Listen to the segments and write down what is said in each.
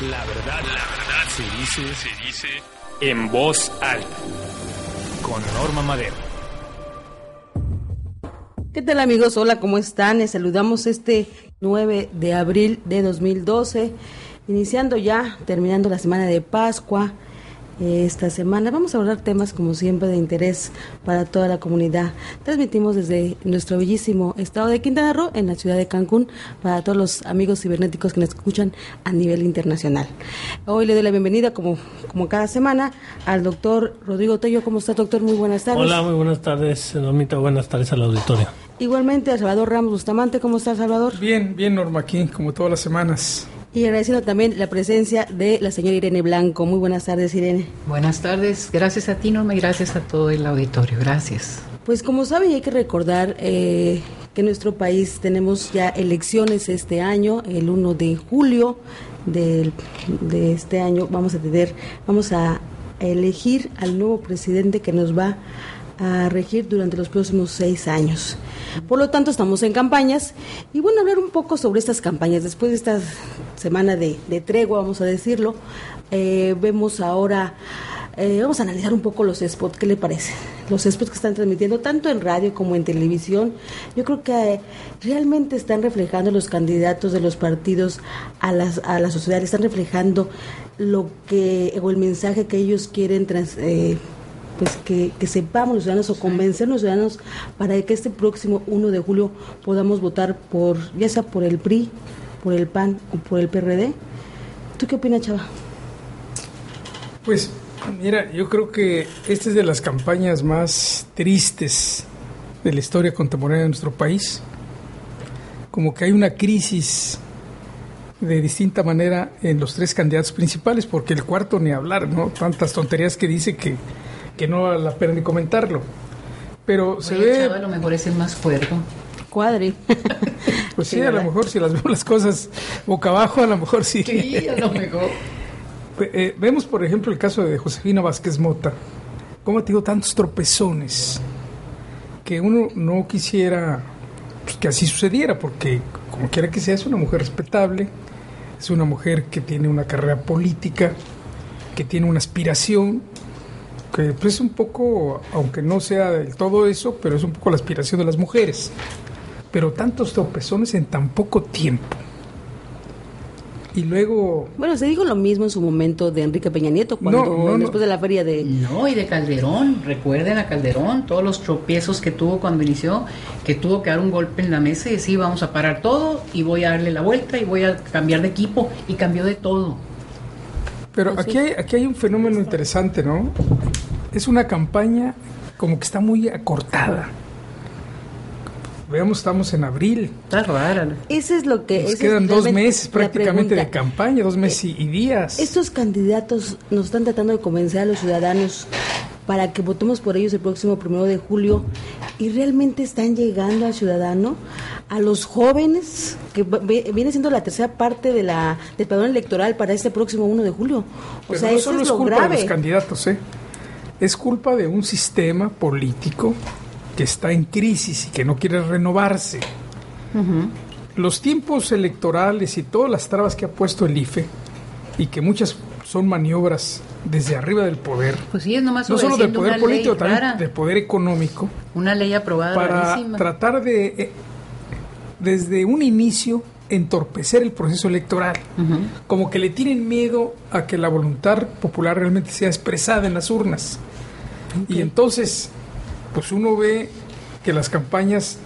La verdad, la verdad se dice, se dice en voz alta. Con Norma Madero. ¿Qué tal amigos? Hola, ¿cómo están? Les saludamos este 9 de abril de 2012, iniciando ya, terminando la semana de Pascua. Esta semana vamos a hablar temas como siempre de interés para toda la comunidad. Transmitimos desde nuestro bellísimo estado de Quintana Roo en la ciudad de Cancún para todos los amigos cibernéticos que nos escuchan a nivel internacional. Hoy le doy la bienvenida como, como cada semana al doctor Rodrigo Tello. ¿Cómo está doctor? Muy buenas tardes. Hola, muy buenas tardes, Normita. Buenas tardes al auditorio. Igualmente a Salvador Ramos Bustamante. ¿Cómo está Salvador? Bien, bien Norma aquí, como todas las semanas. Y agradeciendo también la presencia de la señora Irene Blanco. Muy buenas tardes, Irene. Buenas tardes. Gracias a ti, Norma, y gracias a todo el auditorio. Gracias. Pues como saben, hay que recordar eh, que en nuestro país tenemos ya elecciones este año, el 1 de julio del, de este año vamos a tener, vamos a elegir al nuevo presidente que nos va a regir durante los próximos seis años. Por lo tanto, estamos en campañas y bueno, hablar un poco sobre estas campañas. Después de esta semana de, de tregua, vamos a decirlo, eh, vemos ahora, eh, vamos a analizar un poco los spots, ¿qué le parece? Los spots que están transmitiendo tanto en radio como en televisión, yo creo que eh, realmente están reflejando los candidatos de los partidos a, las, a la sociedad, están reflejando lo que, o el mensaje que ellos quieren trans, eh, pues que, que, sepamos los ciudadanos o convencer a los ciudadanos para que este próximo 1 de julio podamos votar por, ya sea por el PRI, por el PAN o por el PRD. ¿Tú qué opinas, Chava? Pues mira, yo creo que esta es de las campañas más tristes de la historia contemporánea de nuestro país. Como que hay una crisis de distinta manera en los tres candidatos principales, porque el cuarto ni hablar, ¿no? Tantas tonterías que dice que que no vale la pena ni comentarlo. Pero se ve. Chava, a lo mejor es el más cuerdo. Cuadri. Pues sí, sí a lo mejor si las vemos las cosas boca abajo, a lo mejor sí. Sí, a lo mejor. Eh, vemos, por ejemplo, el caso de Josefina Vázquez Mota. Cómo ha tenido tantos tropezones que uno no quisiera pues, que así sucediera, porque como quiera que sea, es una mujer respetable, es una mujer que tiene una carrera política, que tiene una aspiración, que pues, es un poco, aunque no sea del todo eso, pero es un poco la aspiración de las mujeres. Pero tantos tropezones en tan poco tiempo. Y luego... Bueno, se dijo lo mismo en su momento de Enrique Peña Nieto, cuando No, no, después no. de la feria de... No, y de Calderón. Recuerden a Calderón, todos los tropiezos que tuvo cuando inició, que tuvo que dar un golpe en la mesa y decir, vamos a parar todo y voy a darle la vuelta y voy a cambiar de equipo. Y cambió de todo. Pero Pues aquí hay, aquí hay un fenómeno interesante, ¿no? Es una campaña como que está muy acortada. Veamos, estamos en abril. Está rara. Ese es lo que... Nos quedan dos meses prácticamente de campaña, dos meses y- y días. Estos candidatos nos están tratando de convencer a los ciudadanos para que votemos por ellos el próximo primero de julio y realmente están llegando al ciudadano, a los jóvenes, que ve- viene siendo la tercera parte de la del padrón electoral para este próximo 1 de julio. O Pero sea, no eso solo es es lo culpa de grave. los candidatos, ¿eh? Es culpa de un sistema político que está en crisis y que no quiere renovarse. Los tiempos electorales y todas las trabas que ha puesto el IFE y que muchas son maniobras desde arriba del poder, Pues sí, es nomás no solo del poder político, también rara, del poder económico, una ley aprobada para rarísima. tratar de, eh, desde un inicio, entorpecer el proceso electoral. Como que le tienen miedo a que la voluntad popular realmente sea expresada en las urnas. Y entonces, pues uno ve que las campañas,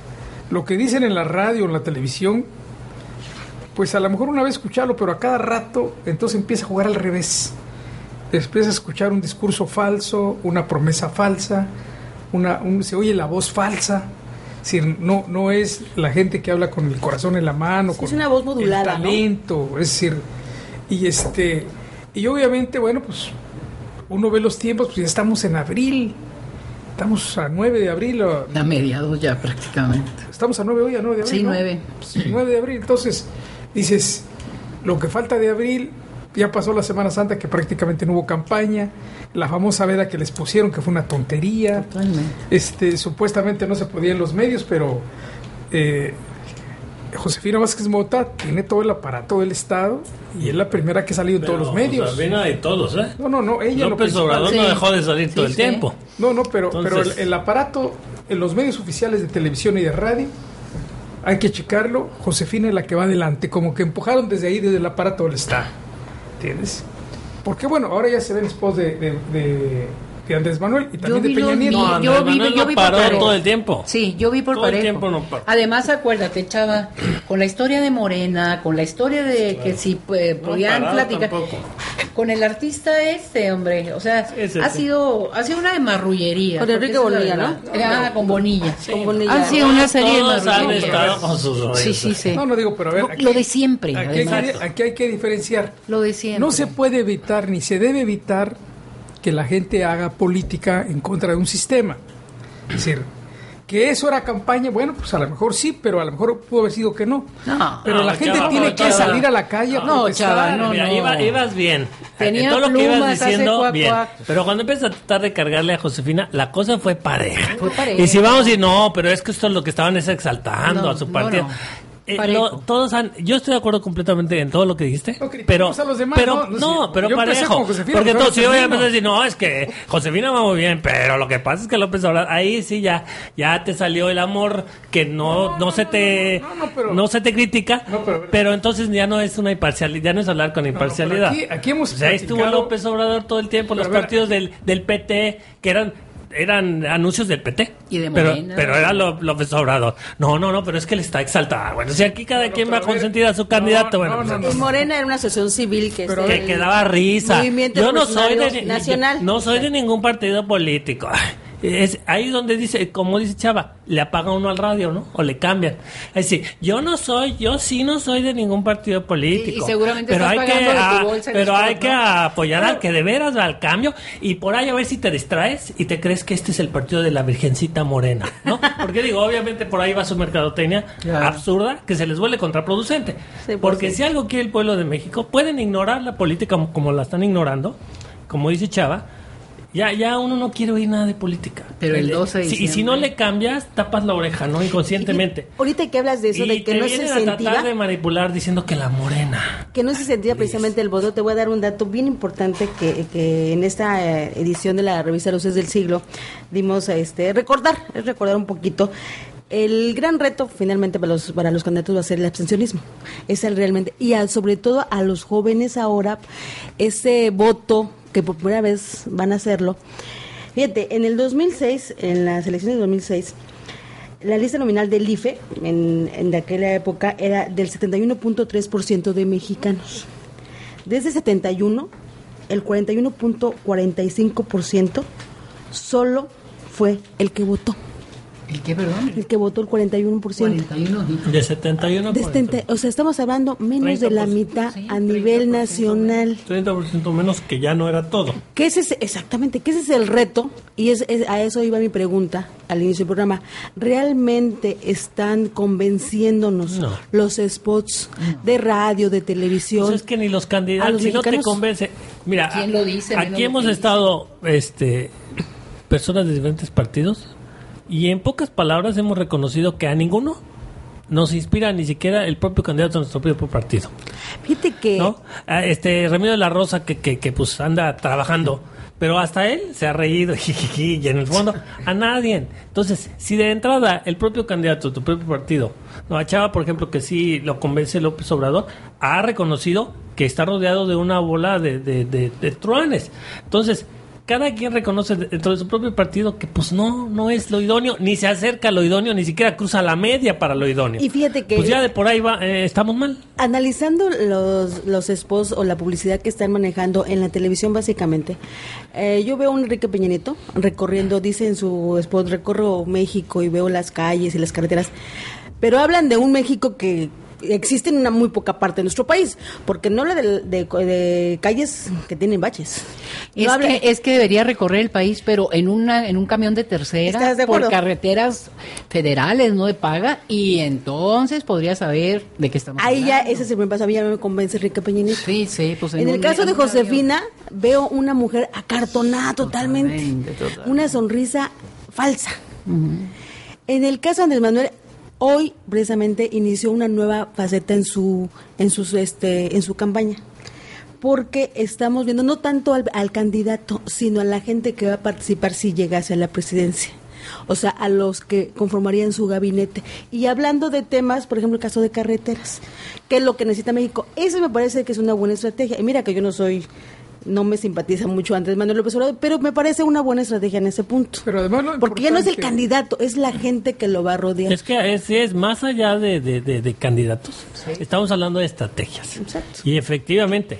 lo que dicen en la radio, en la televisión, pues a lo mejor una vez escucharlo, pero a cada rato entonces empieza a jugar al revés. Empieza a escuchar un discurso falso, una promesa falsa, una, un- se oye la voz falsa. Es decir, no, no es la gente que habla con el corazón en la mano, Sí, con es una voz modulada, el ¿no? talento. Es decir, Y este, y obviamente, bueno, pues uno ve los tiempos, pues ya estamos en abril. Estamos a 9 de abril. o- A mediados ya prácticamente. Estamos a 9 hoy, a 9 de abril. Sí, ¿no? 9. Pues, 9 de abril. Entonces, dices, lo que falta de abril, ya pasó la Semana Santa que prácticamente no hubo campaña. La famosa veda que les pusieron, que fue una tontería. Totalmente. Este, supuestamente no se podía en los medios, pero eh, Josefina Vázquez Mota tiene todo el aparato del Estado y es la primera que ha salido en todos los medios. Sabina de todos, ¿eh? No, no, no, ella lo López principal- Obrador sí. no dejó de salir todo el sí. tiempo. No, no, pero, Entonces- pero el, el aparato en los medios oficiales de televisión y de radio hay que checarlo. Josefina es la que va adelante, como que empujaron desde ahí, desde el aparato del Estado. ¿Entiendes? Porque bueno, ahora ya se ven spots de, de, de- de Andrés Manuel y también de vi Peña Nieto. vi- No, yo vi, yo no vi por paró parejo. todo el tiempo. Sí, yo vi por Todo el tiempo no paró. Además, acuérdate, Chava, con la historia de Morena, con la historia de que si No podían parado platicar, tampoco. con el artista este, hombre, o sea, ha sí. sido ha sido una de marrullería. Con Enrique Bonilla, verdad. Ah, con Bonilla. Con Bonilla. Han sido una serie de Todos han marrullerías. estado con sus rollos. Sí, sí, sí. No, no digo, pero a ver. aquí- Lo de siempre, Aquí hay, además. que, aquí hay que diferenciar. Lo de siempre. No se puede evitar ni se debe evitar que la gente haga política en contra de un sistema. Es decir, que eso era campaña, bueno, pues a lo mejor sí, pero a lo mejor pudo haber sido que no. No. pero No, la gente Chava, tiene no, que Chava. salir a la calle a No, no, Mira, no. iba- ibas bien. Tenía En todo lo que ibas diciendo, cuac, bien. cuac. Pero cuando empiezas a tratar de cargarle a Josefina, la cosa fue pareja. Fue pareja. Y si vamos decir, no, pero es que esto es lo que estaban es exaltando No, a su no, partido. No. Eh, lo- todos han, yo estoy de acuerdo completamente en todo lo que dijiste, No critiquemos pero, a los demás, pero no, no, no, pero parejo, porque todos, si no yo voy a empezar a decir, no, es que Josefina va muy bien, pero lo que pasa es que López Obrador, ahí sí ya, ya te salió el amor que no, no, se te, no, no, pero- no se te critica, No, pero- pero entonces ya no es una imparcialidad, ya no es hablar con no, imparcialidad. aquí- aquí hemos O sea, ahí estuvo López Obrador todo el tiempo, los ver, partidos del, del PT, que eran eran anuncios del PT. Y de pero, Morena. pero era Ló- López Obrador. No, no, no, pero es que él está exaltado. Bueno, si aquí cada No, quien pero va a a ver, consentir a su no, candidato, no, bueno, no, pues, Morena era una asociación civil que, Pero que, daba risa. Movimiento Yo no soy de Nacional. no soy de ningún partido político. Es ahí donde dice, como dice Chava, le apaga uno al radio, ¿no? O le cambian. Es decir, yo no soy, yo sí no soy de ningún partido político. Y- y seguramente pero estás hay que, de tu bolsa el pero hay que apoyar al que de veras va al cambio y por ahí a ver si te distraes y te crees que este es el partido de la Virgencita Morena, ¿no? Porque digo, obviamente por ahí va su mercadotecnia Claro. absurda que se les vuelve contraproducente. Sí, pues Porque sí. si algo quiere el pueblo de México, pueden ignorar la política como, como la están ignorando, como dice Chava. Ya, ya uno no quiere oír nada de política. Pero el 12 de Si- Y si no le cambias, tapas la oreja, ¿no? Inconscientemente. Ahorita que hablas de eso, y de que te no se a sentía, tratar de manipular diciendo que la morena. que no se sentía precisamente el voto, te voy a dar un dato bien importante que, que en esta eh, edición de la revista Luces del Siglo dimos a este recordar, es recordar un poquito. El gran reto finalmente para los, para los candidatos va a ser el abstencionismo. Es el realmente, y al- sobre todo a los jóvenes ahora, ese voto que por primera vez van a hacerlo. Fíjate, en el 2006, en las elecciones de 2006, la lista nominal del IFE en, en aquella época era del 71.3% de mexicanos. Desde 71, el 41.45% solo fue el que votó. ¿El qué, perdón? El que votó el 41%. 41. sí. De 71 De 70, o sea, estamos hablando menos de la 30%. mitad Sí, a nivel 30% nacional. 30% menos que ya no era todo. ¿Qué es ese, exactamente, qué ese es el reto? Y es, es- a eso iba mi pregunta al inicio del programa. ¿Realmente están convenciéndonos No. los spots de radio, de televisión? Pues es que ni los candidatos, los si no te convence. Mira, ¿Quién lo dice? aquí hemos que estado este, personas de diferentes partidos y en pocas palabras hemos reconocido que a ninguno nos inspira ni siquiera el propio candidato de nuestro propio partido. Fíjate que ¿no? Este Remedios de la Rosa que, que, que, pues anda trabajando, pero hasta él se ha reído y en el fondo a nadie. Entonces, si de entrada el propio candidato, tu propio partido, no, a Chava, por ejemplo, que sí lo convence López Obrador, ha reconocido que está rodeado de una bola de, de, de, de truanes. Entonces, cada quien reconoce dentro de su propio partido que pues no, no es lo idóneo, ni se acerca a lo idóneo, ni siquiera cruza la media para lo idóneo. Y fíjate que- Pues ya de por ahí va, eh, estamos mal. Analizando los, los spots o la publicidad que están manejando en la televisión, básicamente, eh, yo veo a un Enrique Peña Nieto recorriendo, dice en su spot, recorro México y veo las calles y las carreteras, pero hablan de un México que existe en una muy poca parte de nuestro país, porque no habla de, de- de calles que tienen baches. No Es, habla- que, es que debería recorrer el país, pero en una en un camión de tercera, ¿Estás de por carreteras federales, no de paga, y entonces podría saber de qué estamos Ahí ya, hablando. ese es el primer paso, a mí ya me convence Enrique Peña Nieto. Sí, sí, pues En el un- caso de avión. Josefina, veo una mujer acartonada totalmente, Totalmente, totalmente. una sonrisa falsa. En el caso de Andrés Manuel, hoy precisamente inició una nueva faceta en su, en sus, este, en su campaña. Porque estamos viendo no tanto al, al candidato, sino a la gente que va a participar si llegase a la presidencia. O sea, a los que conformarían su gabinete. Y hablando de temas, por ejemplo, el caso de carreteras, que es lo que necesita México. Eso me parece que es una buena estrategia. Y mira que yo no soy, no me simpatiza mucho Andrés Manuel López Obrador, pero me parece una buena estrategia en ese punto. Pero además lo Porque ya no es el candidato, es la gente que lo va a rodear. Es que es, es más allá de, de- de- de candidatos. Estamos hablando de estrategias. Exacto. Y efectivamente,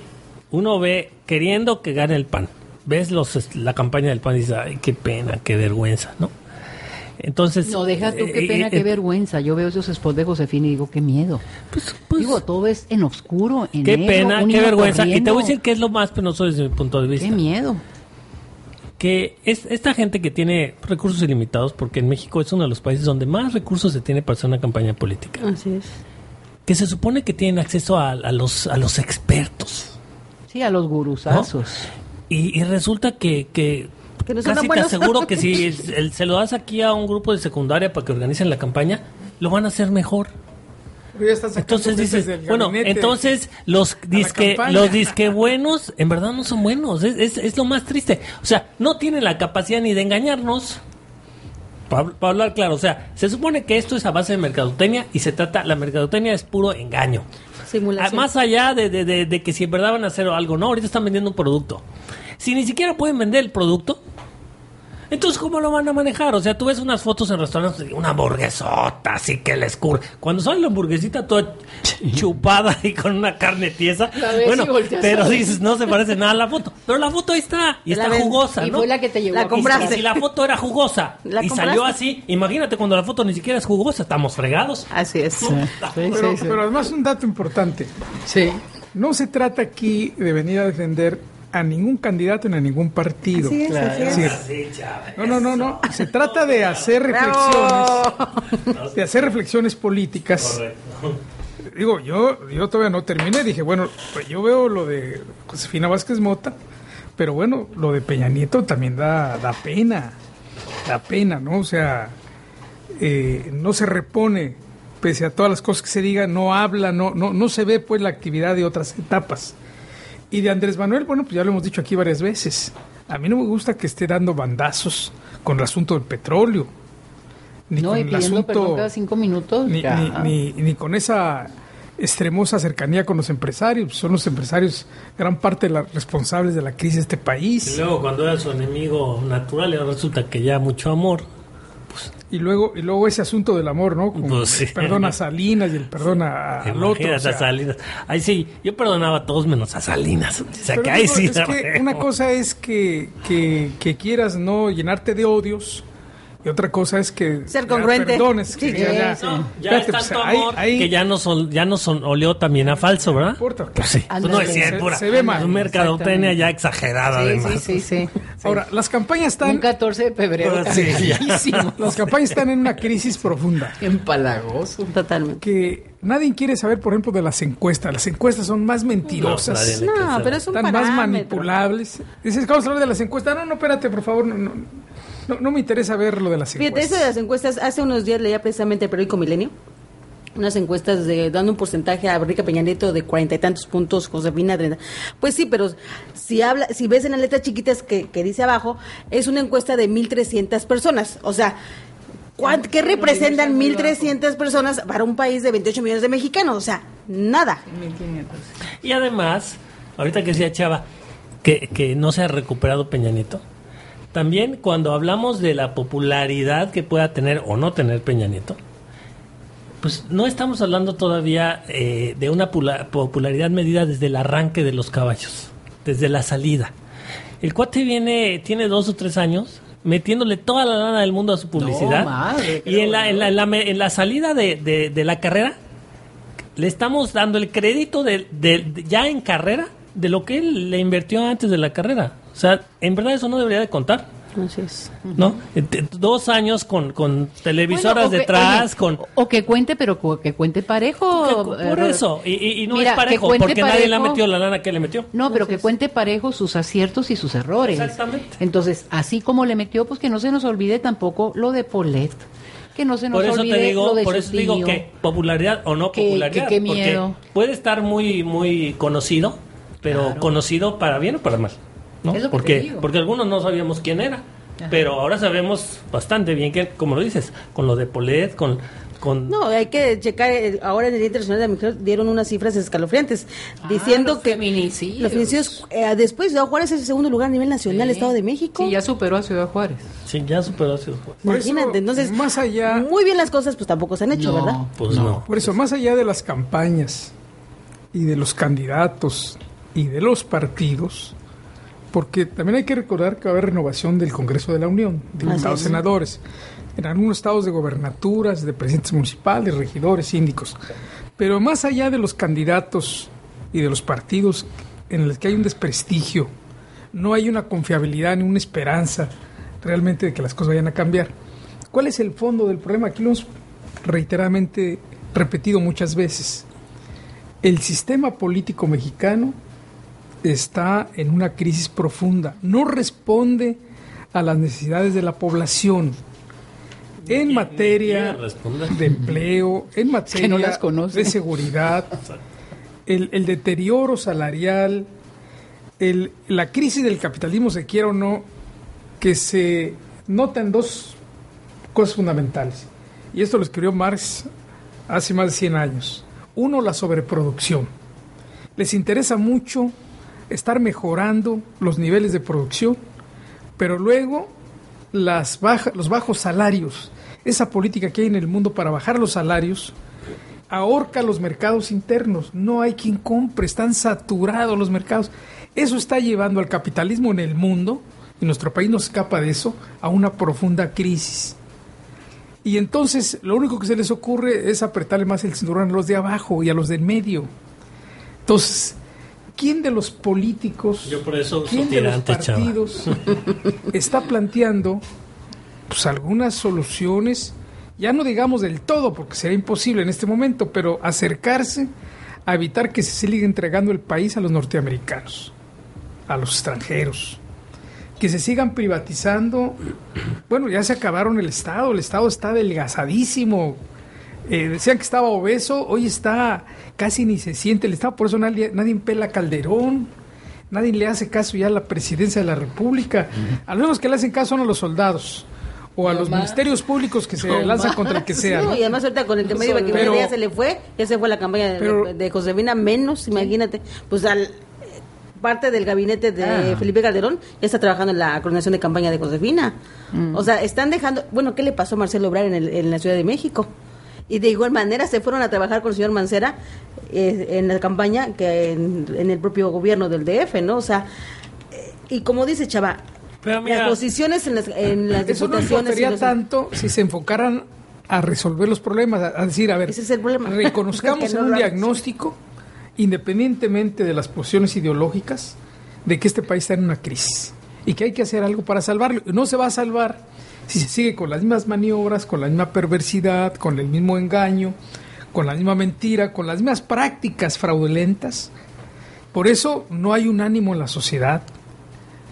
uno ve queriendo que gane el PAN. Ves los, la campaña del PAN y dices, ay, qué pena, qué vergüenza, ¿no? Entonces... No, deja tú, qué eh, pena, eh, qué eh, vergüenza. Yo veo esos spots de Josefina y digo, qué miedo. pues- pues, digo, todo es en oscuro, en qué negro, pena, qué vergüenza. Y te voy a decir que es lo más penoso desde mi punto de vista. Qué miedo. que es esta gente que tiene recursos ilimitados, porque en México es uno de los países donde más recursos se tiene para hacer una campaña política, Así es. que se supone que tienen acceso a, a los, a los expertos. Sí, a los gurusazos. Y, y resulta que, que, no casi te aseguro que si el- el- se lo das aquí a un grupo de secundaria para que organicen la campaña, lo van a hacer mejor. Pero ya están sacando Entonces dices, bueno, entonces los disque, los disque buenos en verdad no son buenos, es, es, es lo más triste. O sea, no tienen la capacidad ni de engañarnos. Para hablar claro, o sea, se supone que esto es a base de mercadotecnia y se trata, la mercadotecnia es puro engaño. Simulación. Ah, Más allá de, de- de- de que si en verdad van a hacer algo, no, ahorita están vendiendo un producto. Si ni siquiera pueden vender el producto, entonces ¿cómo lo van a manejar? O sea, tú ves unas fotos en restaurantes, de una hamburguesota, así que les curve. Cuando sale la hamburguesita toda ch- chupada y con una carne tiesa, bueno, pero dices, no se parece nada a la foto. Pero la foto ahí está, y La está ven. jugosa, Y ¿no? fue la que te llevó La a Y compraste. si la foto era jugosa ¿La y compraste? salió así, imagínate cuando la foto ni siquiera es jugosa, estamos fregados. Así es. Pero, pero además un dato importante. Sí. No se trata aquí de venir a defender a ningún candidato ni a ningún partido. Así es, así es. Sí. No, no, no, no. Se trata de hacer reflexiones, de hacer reflexiones políticas. Digo, yo, yo todavía no terminé. Dije, bueno, pues yo veo lo de Josefina Vázquez Mota, pero bueno, lo de Peña Nieto también da, da pena. Da pena, ¿no? O sea, eh, no se repone, pese a todas las cosas que se digan, no habla, no, no, no se ve pues la actividad de otras etapas. Y de Andrés Manuel, bueno, pues ya lo hemos dicho aquí varias veces. A mí no me gusta que esté dando bandazos con el asunto del petróleo. Ni No, con y el pidiendo perdón asunto, cada cinco minutos. ni, ni, ni- ni con esa extremosa cercanía con los empresarios. Son los empresarios gran parte de los responsables de la crisis de este Y país. luego cuando era su enemigo natural, y ahora resulta que ya mucho amor. Y luego, y luego ese asunto del amor, ¿no? Con Pues sí. perdón a Salinas y el perdón a, al otro. O sea. a Salinas. Ahí sí, yo perdonaba a todos menos a Salinas. O sea, que ahí digo, sí. es que una cosa es que, que, que quieras no llenarte de odios y otra cosa es que Ser congruente. perdones, que Sí, ya, ya- sí. No, ya es pues, tanto amor que ya no son, ya no son, olió también a falso, ¿verdad? importa. Pues sí, pues no es pura. se ve mal. Es mercadotecnia Exactamente. ya exagerada, Sí, además. sí, sí, sí. Ahora, las campañas Un están 14 de febrero. Carísimo. las campañas están en una crisis profunda. Empalagoso. Totalmente. Que nadie quiere saber, por ejemplo, de las encuestas. Las encuestas son más No, mentirosas. No, quiere pero es un están más manipulables. Dices, vamos a hablar de las encuestas. No, no, espérate, por favor. No, no, no, no me interesa ver lo de las Fíjate, encuestas. eso de las encuestas, hace unos días leía precisamente el periódico Milenio, unas encuestas de dando un porcentaje a Enrique Peña Nieto de cuarenta y tantos puntos, Josefina treinta. Pues sí, pero si habla, si ves en las letras chiquitas que, que dice abajo, es una encuesta de 1.300 personas. O sea, ¿cuán- ¿qué representan 1.300 personas para un país de 28 millones de mexicanos? O sea, nada. Y además, ahorita que decía Chava, que, que no se ha recuperado Peña Nieto, también cuando hablamos de la popularidad que pueda tener o no tener Peña Nieto, pues no estamos hablando todavía eh, de una pula- popularidad medida desde el arranque de los caballos, desde la salida. El cuate viene, tiene dos o tres años metiéndole toda la lana del mundo a su publicidad. madre, y en la, en la, en la me- en la salida de, de- de la carrera, le estamos dando el crédito de, de- de- ya en carrera de lo que él le invirtió antes de la carrera. O sea, en verdad eso no debería de contar. Así es. ¿No? Eh, Dos años con, con televisoras Bueno, o que- detrás, oye, con... O que cuente, pero que cuente parejo. que- por eh, eso, y, y- y no Mira, es parejo, porque nadie le ha metido la lana que le metió. No, pero que cuente parejo sus aciertos y sus errores. Exactamente. Entonces, así como le metió, pues que no se nos olvide tampoco lo de Polet. Que no se nos Por eso olvide te digo, lo de por eso te digo que popularidad o no Que- popularidad, que qué miedo. porque puede estar muy muy conocido, pero conocido para bien o para mal, ¿no? Es lo que porque te digo. porque algunos no sabíamos quién era, pero ahora sabemos bastante bien que como lo dices, con lo de Polet, con con No, hay que checar, eh, ahora en el Día Internacional de la Mujer dieron unas cifras escalofriantes, diciendo Ah, los que feminicidios. los feminicidios, eh, después Ciudad Juárez es el segundo lugar a nivel nacional, Sí. Estado de México. Sí, ya superó a Ciudad Juárez. sí, ya superó a Ciudad Juárez. Por eso, Imagínate, entonces, más allá- muy bien las cosas, pues tampoco se han hecho, No. ¿verdad? Pues no. Por eso, más allá de las campañas y de los candidatos y de los partidos, porque también hay que recordar que va a haber renovación del Congreso de la Unión, diputados, senadores, en algunos estados de gobernaturas, de presidentes municipales, regidores, síndicos. Pero más allá de los candidatos y de los partidos en los que hay un desprestigio, no hay una confiabilidad ni una esperanza realmente de que las cosas vayan a cambiar. ¿Cuál es el fondo del problema? Aquí lo hemos reiteradamente repetido muchas veces. El sistema político mexicano está en una crisis profunda, no responde a las necesidades de la población en materia de empleo, en materia no las conoce. de seguridad, el, el deterioro salarial, el- la crisis del capitalismo, se quiera o no, que se nota en dos cosas fundamentales. Y esto lo escribió Marx hace más de 100 años. Uno, la sobreproducción. Les interesa mucho estar mejorando los niveles de producción, pero luego las baja- los bajos salarios, esa política que hay en el mundo para bajar los salarios, ahorca los mercados internos. No hay quien compre, están saturados los mercados. Eso está llevando al capitalismo en el mundo, y nuestro país no escapa de eso, a una profunda crisis. Y entonces lo único que se les ocurre es apretarle más el cinturón a los de abajo y a los del medio. Entonces, ¿quién de los políticos, Yo por eso quién de los chava. partidos está planteando pues algunas soluciones, ya no digamos del todo, porque sería imposible en este momento, pero acercarse a evitar que se siga entregando el país a los norteamericanos, a los extranjeros, que se sigan privatizando. Bueno, ya se acabaron el Estado, el Estado está adelgazadísimo. Eh, decían que estaba obeso, hoy está casi ni se siente el Estado, por eso nadie, nadie pela a Calderón, nadie le hace caso ya a la presidencia de la República. A los únicos que le hacen caso son a los soldados o a los ministerios públicos que se lanzan contra el que sea. Y además ahorita con el tema de Ibaquimena Pero- ya se le fue, ya se fue la campaña de, Pero- de Josefina menos, imagínate, pues al parte del gabinete de Ah. Felipe Calderón ya está trabajando en la coordinación de campaña de Josefina. Mm. O sea, están dejando, bueno, ¿qué le pasó a Marcelo Obrar en, el- en la Ciudad de México? Y de igual manera se fueron a trabajar con el señor Mancera eh, en la campaña que en, en el propio gobierno del DF, ¿no? O sea, eh, y como dice Chava, Pero mira- las posiciones en las, en las Eso no diputaciones... importaría los- tanto si se enfocaran a resolver los problemas, a, a decir, a ver, Ese es el problema. reconozcamos no en un diagnóstico, independientemente de las posiciones ideológicas, de que este país está en una crisis y que hay que hacer algo para salvarlo. No se va a salvar si se sigue con las mismas maniobras, con la misma perversidad, con el mismo engaño, con la misma mentira, con las mismas prácticas fraudulentas. Por eso no hay un ánimo en la sociedad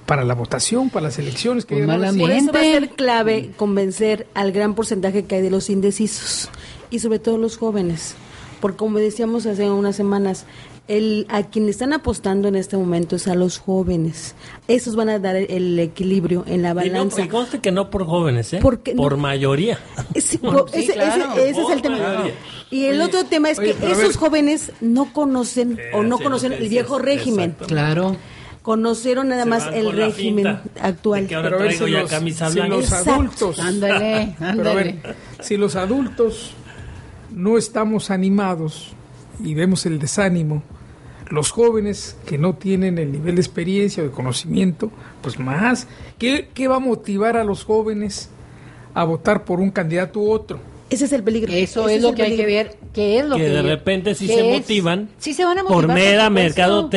para la votación, para las elecciones que Pues malamente. Por eso va a ser clave convencer al gran porcentaje que hay de los indecisos y sobre todo los jóvenes. Porque como decíamos hace unas semanas, el, a quien están apostando en este momento es a los jóvenes. Esos van a dar el, el equilibrio en la Y, no, balanza. y conste que no por jóvenes, ¿eh? Porque no- por mayoría. Sí, sí, ese, claro. ese- ese es el tema. Y el otro tema es oye, que esos ver. jóvenes no conocen o no sí, conocen el viejo régimen. Claro. Conocieron nada más el régimen actual. que ahora Pero a ver traigo si ya los, camisa si blanca. los Exacto. adultos, Ándale, pero a ándale. ver, si los adultos no estamos animados y vemos el desánimo, los jóvenes que no tienen el nivel de experiencia o de conocimiento, pues más, ¿qué, qué va a motivar a los jóvenes a votar por un candidato u otro? Ese es el peligro. Eso es lo que hay que ver. ¿Qué es lo que que de repente sí qué se es? motivan Sí se van a por motivar, mera supuesto.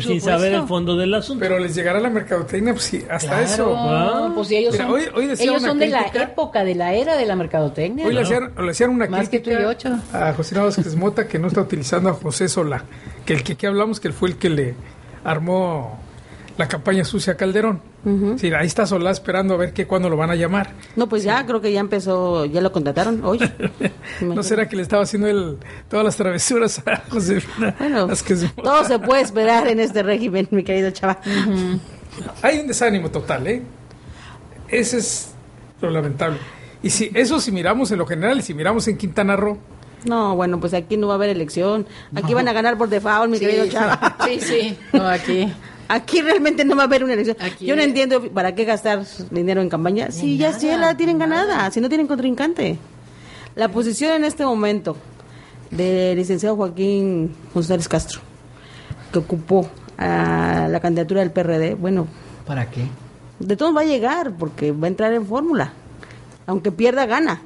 Y sin supuesto. saber el fondo del asunto. Pero les llegará la mercadotecnia, pues sí, hasta Claro, eso. Ah. pues sí, ellos Mira, son, hoy- hoy decía ellos una son de la época, de la era de la mercadotecnia. Hoy le hacían, le hacían una Más que crítica tú y yo, Chava. a José Vázquez Mota que no está utilizando a José Solá, que el que aquí hablamos que él fue el que le armó la campaña sucia a Calderón. Sí, ahí está Solá esperando a ver que cuándo lo van a llamar. No, pues ya, creo que ya empezó, ya lo contrataron hoy. ¿No será que le estaba haciendo él todas las travesuras a Josefina Bueno, Mota? todo se puede esperar en este régimen, mi querido chaval. Hay un desánimo total, ¿eh? Ese es lo lamentable. Y si eso si miramos en lo general, y si miramos en Quintana Roo, No, bueno, pues aquí no va a haber elección. Aquí van a ganar por default, mi querido chava. sí, sí. No, aquí. Aquí realmente no va a haber una elección. Aquí- Yo no entiendo para qué gastar dinero en campaña. Si ya, ya la tienen ganada, si no tienen contrincante. La posición en este momento del licenciado Joaquín González Castro, que ocupó a la candidatura del PRD, bueno, ¿Para qué? de todos va a llegar porque va a entrar en fórmula. Aunque pierda, gana.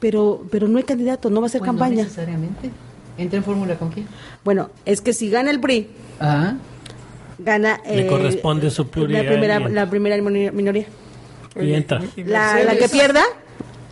Pero, pero no hay candidato, no va a ser Pues no campaña. necesariamente. ¿Entra en fórmula con quién? Bueno, es que si gana el PRI, Ah, gana Le corresponde su pluralidad la primera, la primera minor- minoría. Y entra. La, la que pierda,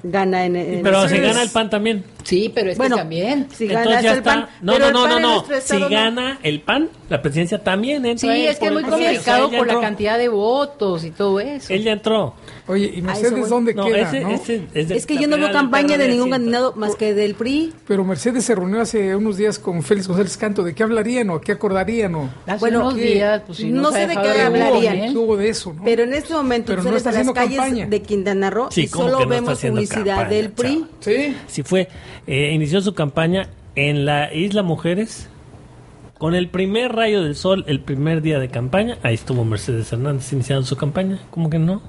gana en, en- Pero si Mercedes- gana el PAN también. sí, pero es bueno, que también. si gana Entonces ya es el está. PAN, No, no, no, PAN no, Si gana el PAN, la presidencia también entra. Sí, es que es muy complicado por la entró. cantidad de votos y todo eso. Él ya entró. Oye, ¿y Mercedes dónde No, queda? ese, no? ese es, Es que yo no veo campaña de ningún candidato más que del PRI. Pero Mercedes se reunió hace unos días con Félix González Canto. ¿De qué hablarían o qué acordarían? O... Hace Bueno, unos ¿qué? días, pues, si no se sé de qué ¿Qué hubo? hablarían. ¿eh? ¿Qué hubo de eso? no? Pero en este momento Pero tú no sales a las haciendo calles campaña. de Quintana Roo Sí, y ¿cómo solo no vemos publicidad campaña, del PRI. Sí. Si fue, eh, inició su campaña en la Isla Mujeres con el primer rayo del sol, el primer día de campaña. Ahí estuvo Mercedes Hernández iniciando su campaña. ¿Cómo que no?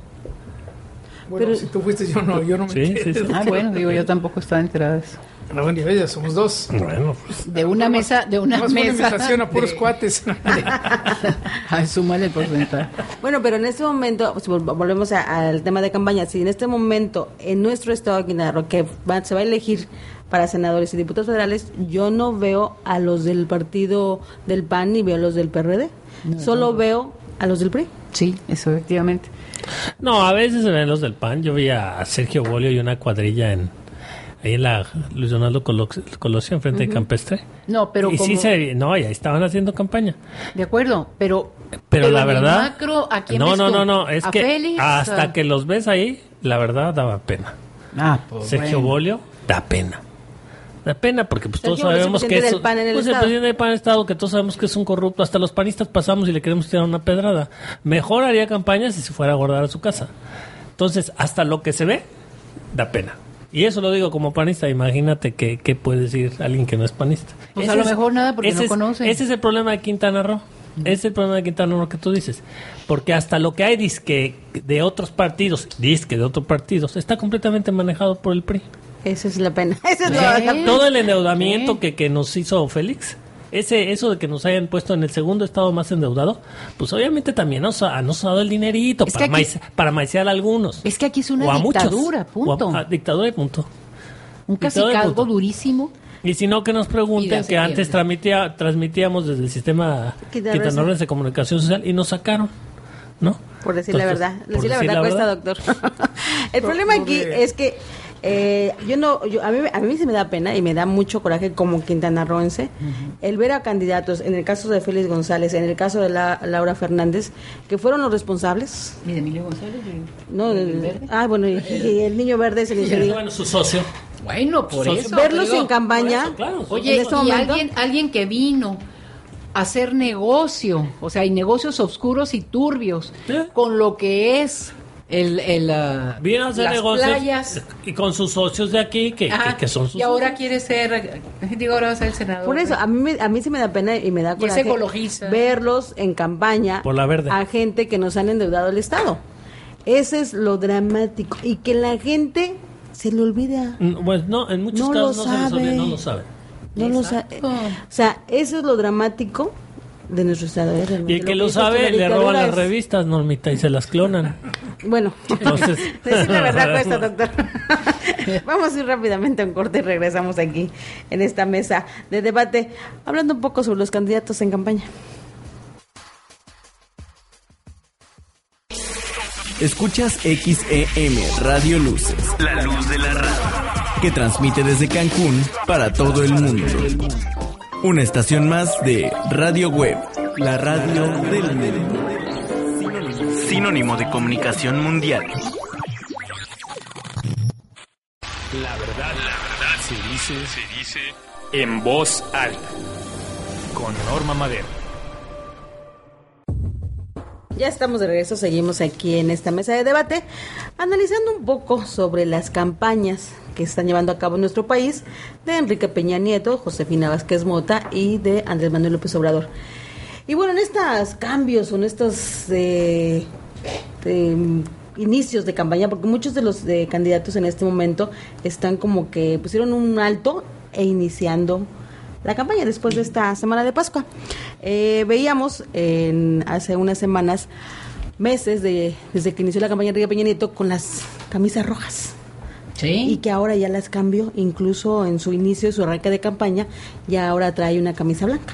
Bueno, Pero- si tú fuiste, yo no, yo no me Sí, sí, sí. Ah, bueno, digo, yo tampoco estaba enterada de eso. No, ni bella, somos dos. Bueno, pues, De una mesa, de una Más fue una mesa. invitación a puros de- cuates. Ay, súmale el porcentaje. Bueno, pero en este momento, pues, vol- volvemos a- al tema de campaña, si en este momento en nuestro estado de Quintana Roo, que va- se va a elegir para senadores y diputados federales, yo no veo a los del partido del PAN ni veo a los del PRD. Solo veo a los del PRI. Sí, eso efectivamente. No, a veces se ven los del PAN. Yo vi a Sergio Bolio y una cuadrilla en ahí en la Luis Donaldo Colo- Colosio, enfrente de Campestre. No, pero y sí se, no, y ahí estaban haciendo campaña. De acuerdo, pero. Pero, la en verdad, macro, ¿a quién no, no, no, no, es ¿A que Félix? hasta ¿A- que los ves ahí, la verdad daba pena. Ah, pues, Sergio bueno. Bolio da pena. Da pena porque pues todos sabemos que es el pues, estado. presidente del PAN estado que todos sabemos que es un corrupto, hasta los panistas pasamos y le queremos tirar una pedrada. Mejor haría campaña si se fuera a guardar a su casa. Entonces, hasta lo que se ve da pena. Y eso lo digo como panista, imagínate que, que puede decir alguien que no es panista. Pues a lo mejor nada, porque no es- conoce. Ese es el problema de Quintana Roo. Ese es el problema de Quintana Roo que tú dices. Porque hasta lo que hay disque de otros partidos, disque de otros partidos, está completamente manejado por el PRI. Esa es la pena. Es Todo el endeudamiento que, que nos hizo Félix, ese eso de que nos hayan puesto en el segundo estado más endeudado, pues obviamente también nos ha, nos ha dado el dinerito Es para, aquí- maice- para maicear a algunos. Es que aquí es una muchos. dictadura, punto. A- a- dictadura y punto. Un punto. durísimo. Y si no, que nos pregunten que antes transmitía, transmitíamos desde el sistema quintanarroense de comunicación social y nos sacaron, ¿no? Por decir la verdad. por Decir la verdad la cuesta, verdad. doctor. el problema aquí es que eh, yo no, yo, a, mí, a mí sí me da pena y me da mucho coraje como quintanarroense el ver a candidatos, en el caso de Félix González, en el caso de la, Laura Fernández, que fueron los responsables. ¿Y de Emilio González? No, el- ah, bueno, y, y el niño verde es el Y inferior. bueno, su socio. Bueno, por Socio- eso. Verlos digo, en campaña. Eso, claro. Oye, en este y momento- alguien, alguien que vino a hacer negocio, o sea, hay negocios oscuros y turbios, Sí. con lo que es el, el ah, Vino a hacer las negocios playas. y con sus socios de aquí, que, que- son sus y ahora socios. quiere ser, digo, ahora va a ser el senador. Por eso, a mí, me- a mí sí me da pena y me da coraje ecologista. verlos en campaña Por la verde. a gente que nos han endeudado el Estado. Ese es lo dramático. Y que la gente se le olvida. Pues no, en muchos No casos lo no se les olvida, sabe. no lo saben. No lo sa- Exacto. O sea, eso es lo dramático de nuestro Estado. ¿eh? Y el que lo sabe le dictadura roban las es- revistas, Normita, y se las clonan. Bueno, Entonces- decir la verdad cuesta, doctor. Vamos a ir rápidamente a un corte y regresamos aquí en esta mesa de debate, hablando un poco sobre los candidatos en campaña. Escuchas XEM Radio Luces, la luz de la radio, que transmite desde Cancún para todo el mundo. Una estación más de Radio Web, la radio del mundo. Sinónimo de comunicación mundial. La verdad, la verdad se dice, se dice en voz alta. Con Norma Madero. Ya estamos de regreso, seguimos aquí en esta mesa de debate, analizando un poco sobre las campañas que están llevando a cabo en nuestro país de Enrique Peña Nieto, Josefina Vázquez Mota y de Andrés Manuel López Obrador. Y bueno, en estos cambios o en estos eh, eh, inicios de campaña, porque muchos de los de candidatos en este momento están como que pusieron un alto e iniciando la campaña después de esta semana de Pascua. Eh, veíamos en, hace unas semanas, meses de, desde que inició la campaña de Enrique Peña Nieto con las camisas rojas y Sí. que ahora ya las cambió, incluso en su inicio, su arranque de campaña, ya ahora trae una camisa blanca.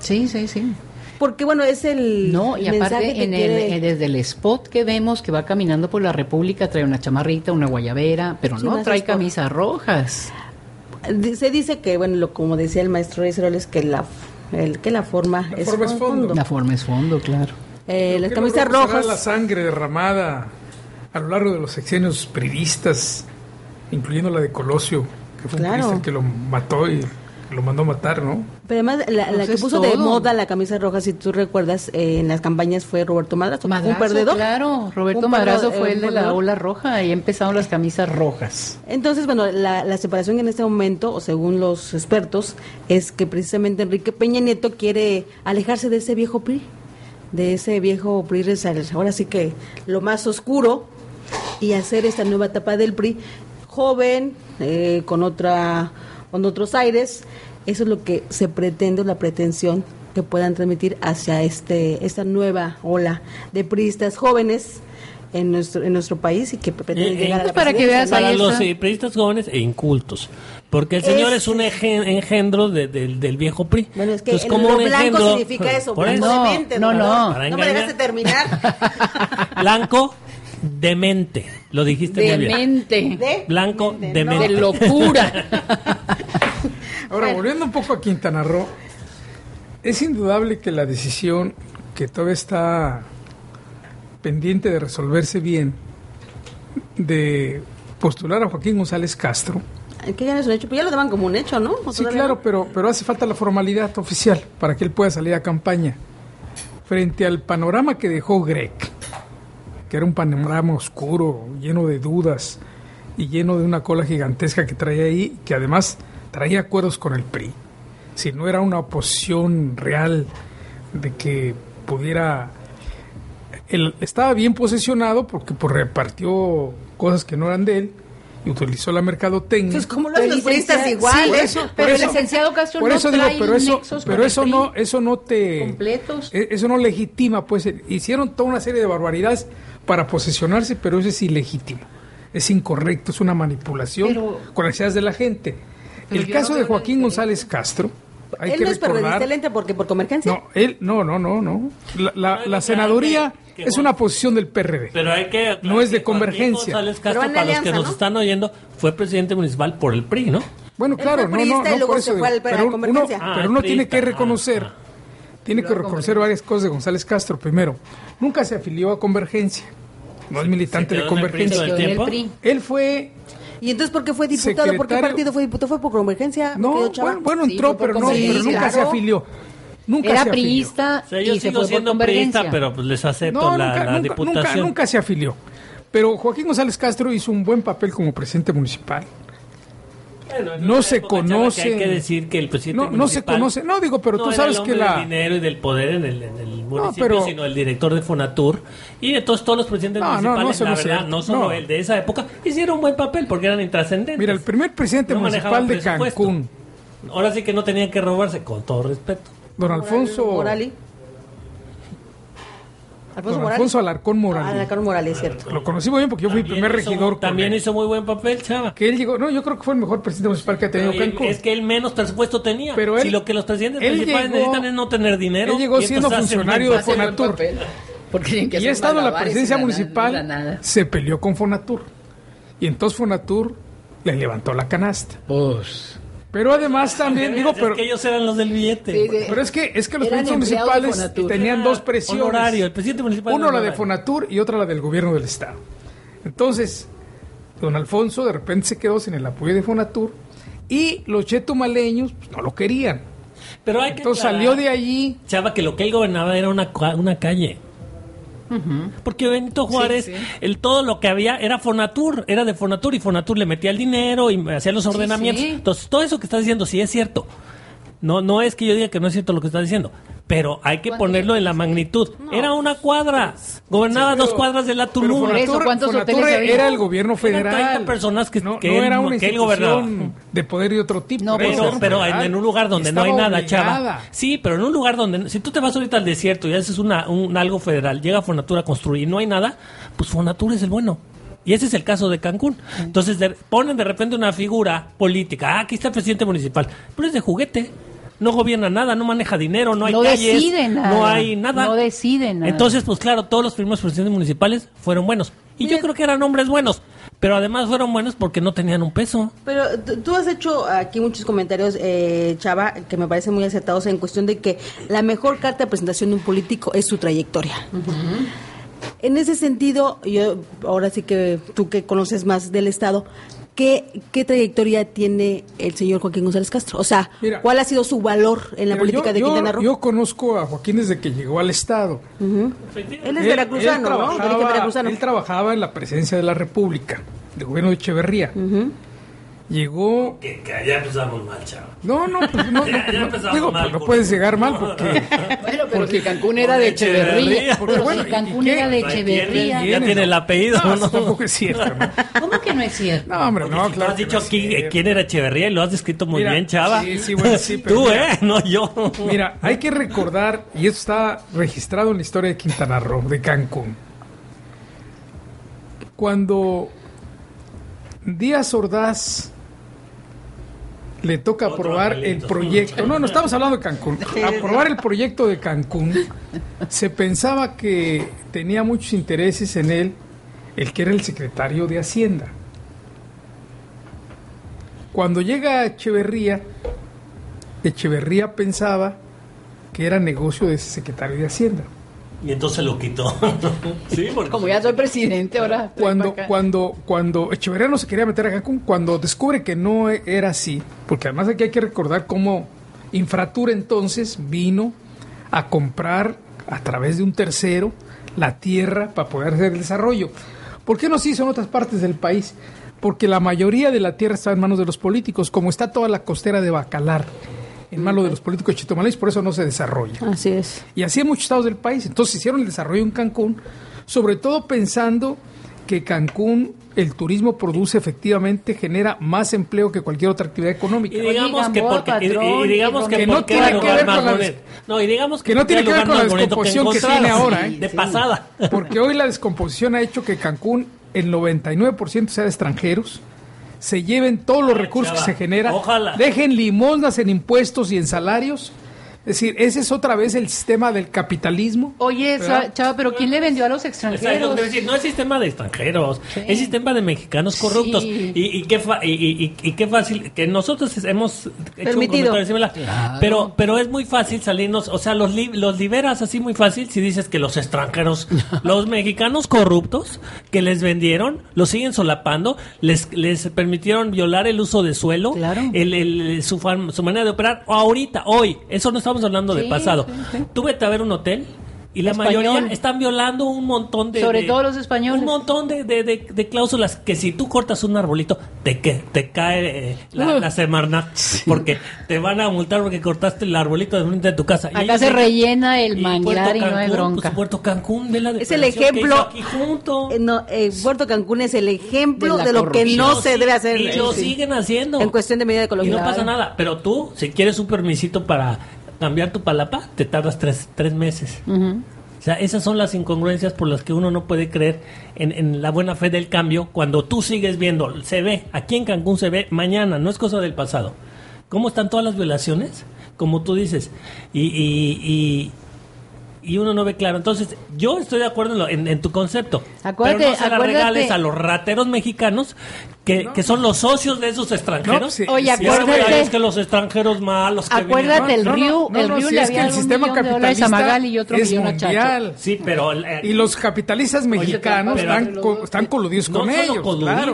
Sí, sí, sí. Porque bueno, es el No, y aparte que en quiere- el, eh, desde el spot que vemos que va caminando por la República trae una chamarrita, una guayabera, pero Sí, no trae spot. camisas rojas. Se dice que, bueno, lo, como decía el maestro Reyes Heroles, que la, el, que la forma, La forma es fondo. La forma es fondo, claro. Eh, las camisas rojas. la sangre derramada a lo largo de los sexenios privistas, incluyendo la de Colosio, que fue Claro. un el que lo mató y lo mandó a matar, ¿no? Pero además, la, la Pues que puso de moda la camisa roja, si tú recuerdas, eh, en las campañas fue Roberto Madrazo, un perdedor. claro. Roberto Un Madrazo perdo- fue eh, el de la ola roja y empezaron las camisas rojas. Entonces, bueno, la, la separación en este momento, o según los expertos, es que precisamente Enrique Peña Nieto quiere alejarse de ese viejo PRI, de ese viejo PRI, ahora sí que lo más oscuro, y hacer esta nueva etapa del PRI joven, eh, con otra, con otros aires. Eso es lo que se pretende, la pretensión que puedan transmitir hacia este esta nueva ola de priistas jóvenes en nuestro en nuestro país y que pretenden Eh, eh, llegar a la para que veas Para los eh, periodistas jóvenes e incultos. Porque el señor Es- es, un egen- engendro de- del- del viejo PRI. Bueno, es que Entonces, el- como lo un blanco engendro- significa eso, Por blanco eso, No, no, no. No me dejaste terminar. Blanco, demente. Lo dijiste muy bien. Demente. De- Blanco, de- demente. De locura. Ahora, Bueno. volviendo un poco a Quintana Roo, es indudable que la decisión que todavía está pendiente de resolverse bien de postular a Joaquín González Castro. Que ya no es un hecho, pues ya lo daban como un hecho, ¿no? ¿O Sí, claro, no? pero, pero hace falta la formalidad oficial para que él pueda salir a campaña. Frente al panorama que dejó Greg, que era un panorama oscuro, lleno de dudas y lleno de una cola gigantesca que traía ahí, que además traía acuerdos con el PRI. Si no era una oposición real de que pudiera... Él estaba bien posesionado porque pues, repartió cosas que no eran de él y utilizó la mercadotecnia. Pues como los priistas igual, por eso, por Pero el licenciado Castro por no digo, trae pero eso, pero no, eso no te completos. eh, eso no legitima, pues hicieron toda una serie de barbaridades para posesionarse, pero eso es ilegítimo, es incorrecto, es una manipulación Pero- con las necesidades de la gente. El caso no de Joaquín González Castro, hay Él que no es periodista, recordar, él entra porque por convergencia. no, él, no, no, no, no, la, la- No, la no, senaduría que- que es una posición del PRD. Pero hay que. No es de convergencia. González Castro, para los que nos ¿no? están oyendo, fue presidente municipal por el PRI, ¿no? Bueno, Él claro, no, no, no, por eso pero uno. Ah, pero uno tiene que ah, reconocer, ah. Tiene que reconocer varias cosas de González Castro. Primero, nunca se afilió a Convergencia, no es militante Se de Se Convergencia. Él fue, ¿Y entonces por qué fue diputado? ¿Por qué Secretario- partido fue diputado? ¿Fue por convergencia? no, bueno, bueno, entró, fue por pero no, pero nunca se afilió. Nunca Era se afilió. priista O sea, yo y se sigo fue por siendo convergencia. priista, pero pues les acepto No, la, nunca, la nunca, diputación. nunca, nunca se afilió. Pero Joaquín González Castro hizo un buen papel como presidente municipal. Bueno, en No se conoce. que hay que decir que el presidente No, no se conoce. No, digo, pero no tú sabes el que la- del dinero y del poder en el, en el municipio, pero- sino el director de Fonatur. Y entonces todos los presidentes No, no, no, municipales, la verdad, no solo No. el de esa época, hicieron un buen papel porque eran intrascendentes. Mira, el primer presidente municipal de. Cancún, Ahora sí que no tenían que robarse, con todo respeto. don Alfonso, Morali. Alfonso Morales. Alfonso Alarcón Ah, Morales. Alarcón Morales, cierto. Lo conocí muy bien porque yo fui el También primer hizo- regidor con También él. hizo muy buen papel, chava. Que él llegó, no, yo creo que fue el mejor presidente municipal que ha tenido Cancún. es que él menos presupuesto tenía. Pero él- si lo que los presidentes él principales llegó- necesitan es no tener dinero. él llegó siendo funcionario de Fonatur. Porque que y hacer ha estado en la presidencia municipal, la nada. se peleó con Fonatur. Y entonces Fonatur le levantó la canasta. Pues. Pero además también, digo, Es pero, que ellos eran los del billete. Sí, sí. pero es que es que los presidentes municipales tenían dos presiones. Honorario, el presidente municipal. Uno la de. Fonatur y otra la del gobierno del estado. Entonces, don Alfonso de repente se quedó sin el apoyo de Fonatur y los chetumaleños pues, no lo querían. Pero hay que Entonces aclarar, salió de allí Chava, que lo que él gobernaba era una, una calle. Porque Benito Juárez, sí. El, todo lo que había era Fonatur, era de Fonatur y Fonatur le metía el dinero y hacía los ordenamientos. sí. Entonces, todo eso que estás diciendo sí es cierto. No, no es que yo diga que no es cierto lo que estás diciendo, pero hay que ponerlo en la magnitud. Era una cuadra, gobernaba pero- dos cuadras de la Tulum. Por eso, ¿cuántos Fonatur hoteles había? era el gobierno federal. 30 personas que- no, que no él- era una que institución de poder de otro tipo. No, Pero, gobierno pero en, un lugar donde no hay nada, chava. obligada. Sí, pero en un lugar donde. Si tú te vas ahorita al desierto y haces una, un, algo federal, llega Fonatura a construir y no hay nada, pues Fonatura es el bueno. Y ese es el caso de Cancún. Entonces de- ponen de repente una figura política. Ah, aquí está el presidente municipal. Pero es de juguete. No gobierna nada, no maneja dinero, no hay No calles, decide nada. no hay nada. No decide nada. Entonces, pues claro, todos los primeros presidentes municipales fueron buenos. Y yo creo que eran hombres buenos. Pero además fueron buenos porque no tenían un peso. Pero tú- tú has hecho aquí muchos comentarios, eh, Chava, que me parecen muy acertados en cuestión de que la mejor carta de presentación de un político es su trayectoria. En ese sentido, yo ahora sí que tú que conoces más del Estado, ¿qué, qué trayectoria tiene el señor Joaquín González Castro? O sea, Mira, ¿cuál ha sido su valor en la Mira, política yo, de Quintana Roo? yo conozco a Joaquín desde que llegó al Estado. Él es veracruzano, ¿no? Trabajaba- veracruzano. Él trabajaba en la presidencia de la República, del gobierno de Echeverría. Llegó. Que, ya empezamos mal, chavo. No, no, pues no, Ya- no, ya no, empezamos digo, mal, pues no Julio. puedes llegar mal porque. Bueno, pero si Cancún era de Echeverría. Echeverría. Pero Bueno, si ¿y Cancún era de Echeverría. ya tiene el apellido, No, ¿no? tampoco es cierto, ¿no? ¿Cómo que no es cierto? No, hombre, no, Porque si tú claro. has que dicho no eh, quién era Echeverría y lo has descrito muy Mira, bien, chava. sí, sí, bueno, sí, pero Tú, mira. ¿eh? No yo. Mira, hay que recordar, y esto está registrado en la historia de Quintana Roo, de Cancún. Cuando Díaz Ordaz le toca Otro aprobar el proyecto, no, no estamos hablando de Cancún, aprobar el proyecto de Cancún, se pensaba que tenía muchos intereses en él el que era el secretario de Hacienda. Cuando llega Echeverría, Echeverría pensaba que era negocio de ese secretario de Hacienda. Y entonces lo quitó. sí, porque Como ya soy presidente ahora. Cuando, cuando, cuando Echeverría no se quería meter a Cancún, cuando descubre que no era así, porque además aquí hay que recordar cómo Infratur entonces vino a comprar a través de un tercero la tierra para poder hacer el desarrollo. ¿Por qué no se hizo en otras partes del país? Porque la mayoría de la tierra está en manos de los políticos, como está toda la costera de Bacalar en manos de los políticos chitomalés, por eso no se desarrolla. Así es. Y así en muchos estados del país. Entonces hicieron el desarrollo en Cancún, sobre todo pensando que Cancún, el turismo produce efectivamente, genera más empleo que cualquier otra actividad económica. Y digamos Oye, que porque, y- digamos y que, que no tiene que ver con la. No, y digamos que, que no tiene que ver con la descomposición que tiene ahora, ¿eh? De pasada. Porque hoy la descomposición ha hecho que Cancún, el 99% sea de extranjeros, se lleven todos los recursos que se generan, dejen limosnas en impuestos y en salarios. Es decir, ese es otra vez el sistema del capitalismo. Oye, Chava, pero ¿quién le vendió a los extranjeros? decir, no es sistema de extranjeros, es sistema de mexicanos corruptos. Sí. Y, y, qué fa- y, y- y qué fácil, que nosotros hemos hecho Permitido. un comentario similar. Pero, pero es muy fácil salirnos, o sea, los, li- los liberas así muy fácil si dices que los extranjeros, los mexicanos corruptos que les vendieron, los siguen solapando, les, les permitieron violar el uso de suelo, Claro. el, el- su, su manera de operar, ahorita, hoy, eso no estamos hablando de Sí, pasado. sí, sí. Tú vete a ver un hotel. Y la Español. mayoría están violando un montón de... Sobre de- todo los españoles. Un montón de, de, de- de cláusulas que si tú cortas un arbolito, te, que, te cae eh, la, Ugh. la Semarnat. Porque te van a multar porque cortaste el arbolito de frente de tu casa. Y Acá ellos se rellena el y manglar y Puerto no hay Cancún, bronca. pues, Puerto Cancún, ve la Es el ejemplo. aquí junto. Eh, no, eh, Puerto Cancún es el ejemplo De de, lo que no se debe hacer. Y lo Sí. siguen haciendo. En cuestión de medida Y ecológica. no pasa nada. Pero tú, si quieres un permisito para cambiar tu palapa, te tardas tres, tres meses. O sea, esas son las incongruencias por las que uno no puede creer en, en la buena fe del cambio cuando tú sigues viendo, se ve, aquí en Cancún se ve mañana, no es cosa del pasado. ¿Cómo están todas las violaciones? Como tú dices. Y, y, y, y uno no ve claro. Entonces, yo estoy de acuerdo en, lo- en- en tu concepto. Acuérdate- pero no se la acuérdate- regales a los rateros mexicanos que, que son los socios de esos extranjeros. No, sí, Oye, acuérdate- es que los extranjeros malos que Acuérdate, vienen- el Río, no, el no, Río si le había el sistema dólares a capitalista Magali y otro es millón a Chacho. mundial. Sí, pero... eh, Y los capitalistas mexicanos pero- están, co- están coludidos no con solo ellos. claro.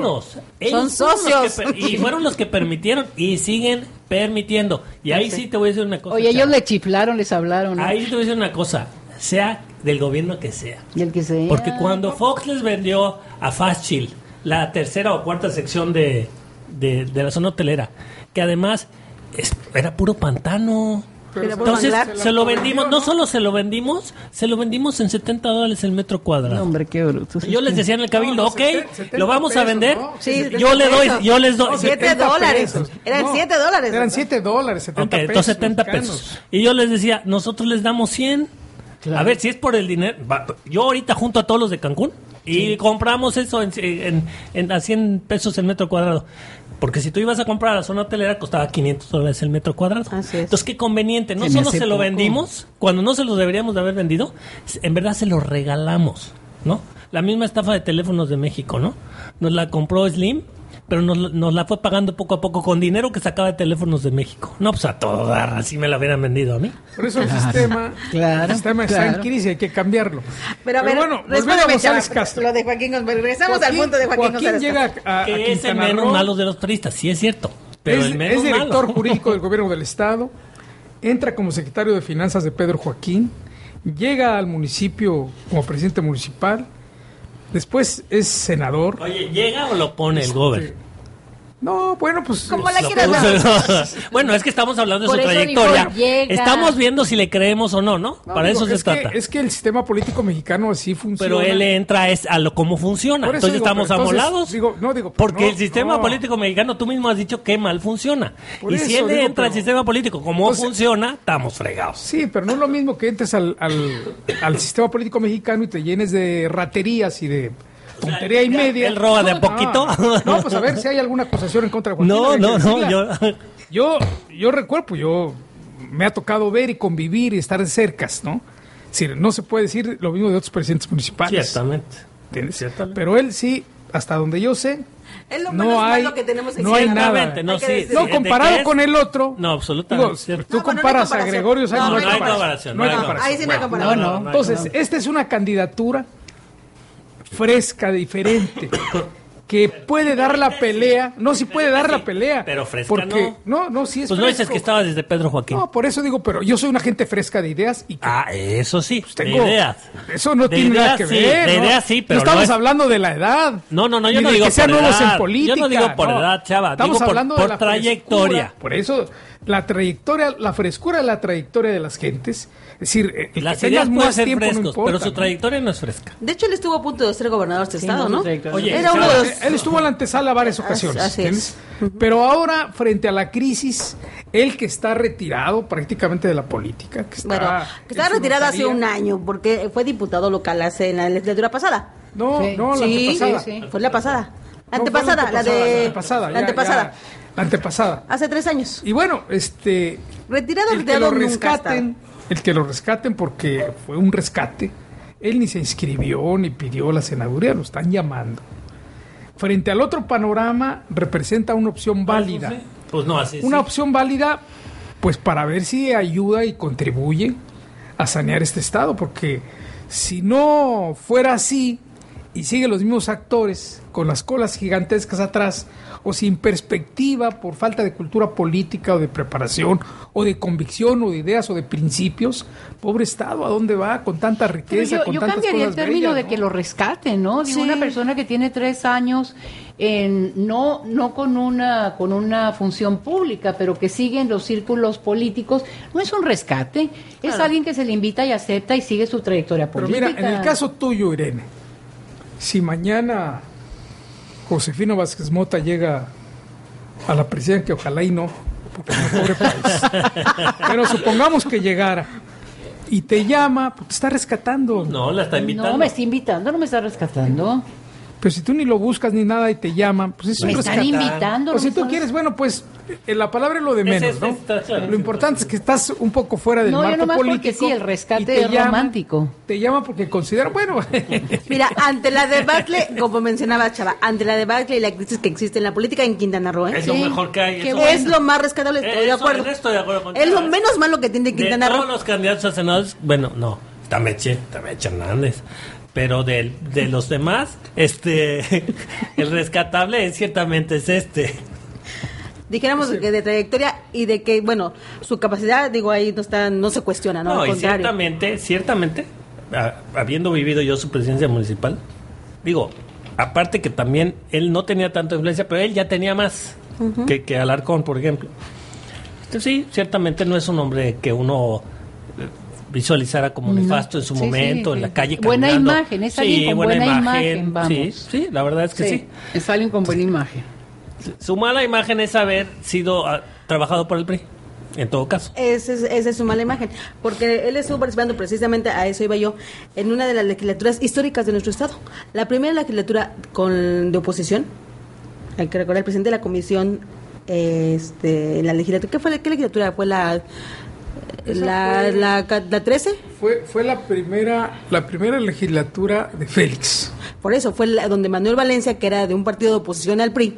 coludidos. Ellos Son socios. que per- y fueron los que permitieron y siguen permitiendo. Y ahí sí te voy a decir una cosa. Oye, ellos le chiflaron, les hablaron. Ahí sí te voy a decir una cosa. Sea del gobierno que sea. Y el que se... Porque cuando Fox les vendió a Fast Chill la tercera o cuarta sección de, de, de la zona hotelera, que además es- era puro pantano. Pero Entonces manglar. se lo vendimos, no solo se lo vendimos, se lo vendimos en 70 dólares el metro No, cuadrado. hombre, qué bruto. Yo les decía en el cabildo, No, no, ok, seten- 70 lo vamos a pesos, vender. ¿no? Sí, yo le doy, pesos. yo les doy. No, siete 70 dólares. pesos. Eran No, siete dólares. Eran 7 dólares, 70 Ok, pesos. entonces 70 mexicanos. pesos. Y yo les decía, nosotros les damos 100. A ver, si es por el dinero. va- Yo ahorita junto a todos los de Cancún y compramos eso en, en- en- a 100 pesos el metro cuadrado. Porque si tú ibas a comprar a la zona hotelera, costaba 500 dólares el metro cuadrado. Así es. Entonces, qué conveniente. No Se solo se lo vendimos, cuando no se los deberíamos de haber vendido, en verdad se los regalamos, ¿no? La misma estafa de teléfonos de México, ¿no? Nos la compró Slim, pero nos, nos la fue pagando poco a poco con dinero que sacaba de teléfonos de México. No, pues a todo dar, así me la hubieran vendido a mí. Por eso el sistema, claro, el sistema está en claro. crisis, hay que cambiarlo. Pero a ver, bueno, volviendo a González Castro. Lo de Joaquín González. Regresamos al punto de Joaquín, Joaquín González llega Castro. a, a que es el menos Roo, malo de los turistas, sí es cierto. Pero es, el menos es director malo. jurídico del gobierno del estado, entra como secretario de finanzas de Pedro Joaquín, llega al municipio como presidente municipal, después es senador. Oye, ¿llega o lo pone el Este, gober? No, bueno, pues Como la quieras bueno, es que estamos hablando de Por su digo, trayectoria. Estamos viendo si le creemos o no, ¿no? No, Para digo, eso se es que, trata. es que el sistema político mexicano así funciona. Pero él entra es a lo cómo funciona. Entonces digo, estamos entonces, amolados. digo, no, digo, porque no, el sistema no. político mexicano, tú mismo has dicho que mal funciona. Por y si él digo, entra al sistema político como Entonces- funciona, estamos fregados. Sí, pero no es lo mismo que entres al, al, al sistema político mexicano y te llenes de raterías y de tontería y él- media. él roba de a No, poquito. No, pues a ver si hay alguna acusación en contra de Joaquín. No, no, no. Yo, Yo, yo recuerdo, pues yo me ha tocado ver y convivir y estar de cercas, ¿no? Es decir, no se puede decir lo mismo de otros presidentes municipales. ciertamente. ¿entiendes? Ciertamente. Pero él sí, hasta donde yo sé, Es lo no menos hay, malo que tenemos en no hay nada. No, Hay que sí, decir- No, sí, ¿de comparado con el otro. No, absolutamente. Digo, cierto. tú No, bueno, no hay comparas a. Gregorio Sánchez. No, no hay comparación, No hay comparación. Ahí sí no hay Bueno, comparación. no, no. no hay Entonces, esta es una candidatura fresca, diferente, que puede dar la pelea. No, sí puede dar la pelea. Pero fresca porque, no. No, sí es Pues no dices fresco. que estaba desde Pedro Joaquín. No, por eso digo, pero yo soy una gente fresca de ideas y que Ah, eso sí, de tengo- ideas. Eso no De tiene nada ideas que sí, ver. de ¿no? ideas sí, pero no estamos no es- hablando de la edad. No, no, no, yo ni no de digo que sean por nuevos edad. en política. Yo no digo por edad, chava, Estamos digo por- hablando por de la trayectoria. frescura. Por eso, la trayectoria, la frescura de la trayectoria de las gentes. Es decir, eh, el Las que ideas pueden más ser tiempo no frescos, importa. pero su ¿no? trayectoria no es fresca. De hecho, él estuvo a punto de ser gobernador de este Sí, estado, no, ¿no? Oye, Era uno de los... Él estuvo en la antesala varias ocasiones. Así es. ¿entiendes? Pero ahora, frente a la crisis, él que está retirado prácticamente de la política, que está, Bueno, que su retirado hace un año porque fue diputado local hace en la legislatura pasada. No, Sí. no, la sí, antepasada. sí, sí. fue la pasada. La No, fue antepasada, la de... La antepasada. La antepasada. ya, la antepasada. Hace tres años. Y bueno, este. Retirado, el que lo rescaten, el que lo rescaten porque fue un rescate. Él ni se inscribió ni pidió la senaduría, lo están llamando. Frente al otro panorama, representa una opción válida. Pues no, así Una sí. opción válida, pues para ver si ayuda y contribuye a sanear este estado, porque si no fuera así y siguen los mismos actores con las colas gigantescas atrás o sin perspectiva por falta de cultura política o de preparación o de convicción o de ideas o de principios, pobre estado, ¿a dónde va con tanta Pero riqueza? yo, con yo tantas cambiaría el término bellas, de ¿no? que lo rescaten, ¿no? Digo, Sí. una persona que tiene tres años, en, no, no con una, con una función pública, pero que sigue en los círculos políticos, no es un rescate, es Claro. alguien que se le invita y acepta y sigue su trayectoria Pero política. mira, en el caso tuyo, Irene, si mañana Josefino Vázquez Mota llega a la presidencia, que ojalá y no, porque es un pobre país. Pero supongamos que llegara. y te llama, pues te está rescatando. No, la está invitando. No, me está invitando, no me está rescatando. Pero si tú ni lo buscas ni nada y te llaman, pues es un Me están invitando. O si tú quieres, bueno, pues eh, la palabra es lo de menos, ¿no? Lo importante es que estás un poco fuera del No, yo marco nomás porque político. sí, el rescate es romántico. Te llama porque considera, bueno, Mira, ante la debacle, como mencionaba Chava, ante la debacle y la crisis que existe en la política en Quintana Roo, ¿eh? Es lo mejor que hay. qué eso- bueno. es lo más rescatable, estoy de acuerdo. en esto estoy de acuerdo con Es lo menos malo que tiene Quintana de Roo. todos los candidatos a senadores, bueno, no, Tameche, Tameche Hernández. Pero del- de, los demás, este, el rescatable es, ciertamente es este. Dijéramos que de trayectoria y de que, bueno, su capacidad, digo, ahí no está, no se cuestiona, ¿no? No, Al y contrario. ciertamente, ciertamente, a- habiendo vivido yo su presidencia municipal, digo, aparte que también él no tenía tanta influencia, pero él ya tenía más que, que Alarcón, por ejemplo. Este, sí, ciertamente no es un hombre que uno eh, visualizara como nefasto en su Sí, sí, momento, en la calle Buena caminando. imagen, es alguien con buena imagen, vamos. Sí, sí, la verdad es que sí. Es alguien con buena imagen. Su mala imagen es haber sido ah, trabajado por el PRI, en todo caso. Esa es, esa es su mala imagen, porque él estuvo participando precisamente, a eso iba yo, en una de las legislaturas históricas de nuestro Estado. La primera legislatura con, de oposición, hay que recordar, el presidente de la comisión, este, en la legislatura, ¿qué fue la, qué legislatura? ¿Fue la, la, la, la 13? fue, fue la primera, la primera legislatura de Félix. Por eso, fue la- donde Manuel Valencia, que era de un partido de oposición al PRI,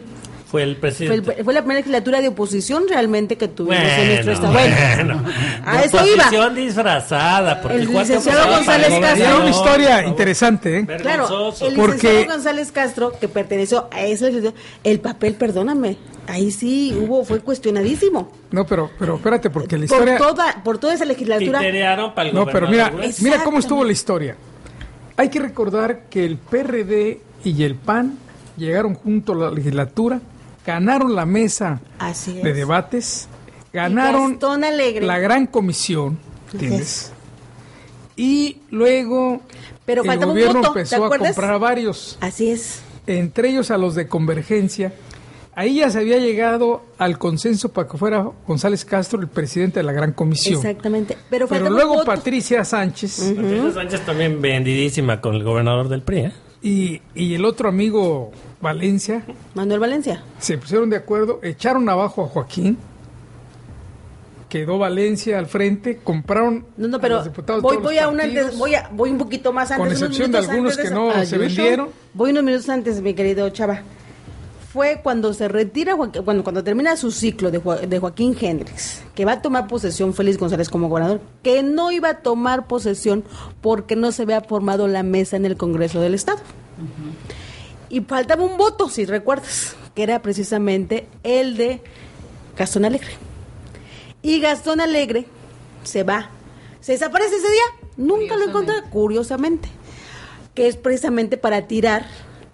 Fue el fue, presidente. el- fue la primera legislatura de oposición realmente que tuvimos en nuestro Estado. bueno. a De eso iba. oposición disfrazada. Porque El Juan licenciado González Castro. Era una historia no, interesante, ¿eh? Claro, el Porque- licenciado González Castro, que perteneció a esa legislatura, el papel, perdóname, ahí sí hubo, fue cuestionadísimo. No, pero, pero espérate, porque la Por historia... toda, por toda esa legislatura. Titerearon para el No, pero mira, mira cómo estuvo la historia. Hay que recordar que el PRD y el PAN llegaron junto a la legislatura, ganaron la mesa Así de debates, ganaron la gran comisión, ¿entiendes? Y luego Pero el gobierno voto, ¿te empezó a comprar a varios, Así es. entre ellos a los de Convergencia. Ahí ya se había llegado al consenso para que fuera González Castro el presidente de la gran comisión. Exactamente. Pero, luego voto. Patricia Sánchez Patricia Sánchez también vendidísima con el gobernador del PRI, ¿eh? Y, y el otro amigo Valencia Manuel Valencia. se pusieron de acuerdo, echaron abajo a Joaquín, quedó Valencia al frente, compraron No, no, a pero los diputados voy, todos voy los a un antes, voy a, voy un poquito más antes. con excepción de algunos que no se vendieron. Voy unos minutos antes, mi querido Chava. Fue cuando se retira, bueno, cuando termina su ciclo de, Joa- de Joaquín Hendrix, que va a tomar posesión Félix González como gobernador, que no iba a tomar posesión porque no se había formado la mesa en el Congreso del Estado. Y faltaba un voto, si recuerdas, que era precisamente el de Gastón Alegre. Y Gastón Alegre se va, se desaparece ese día, nunca lo encontré, curiosamente, que es precisamente para tirar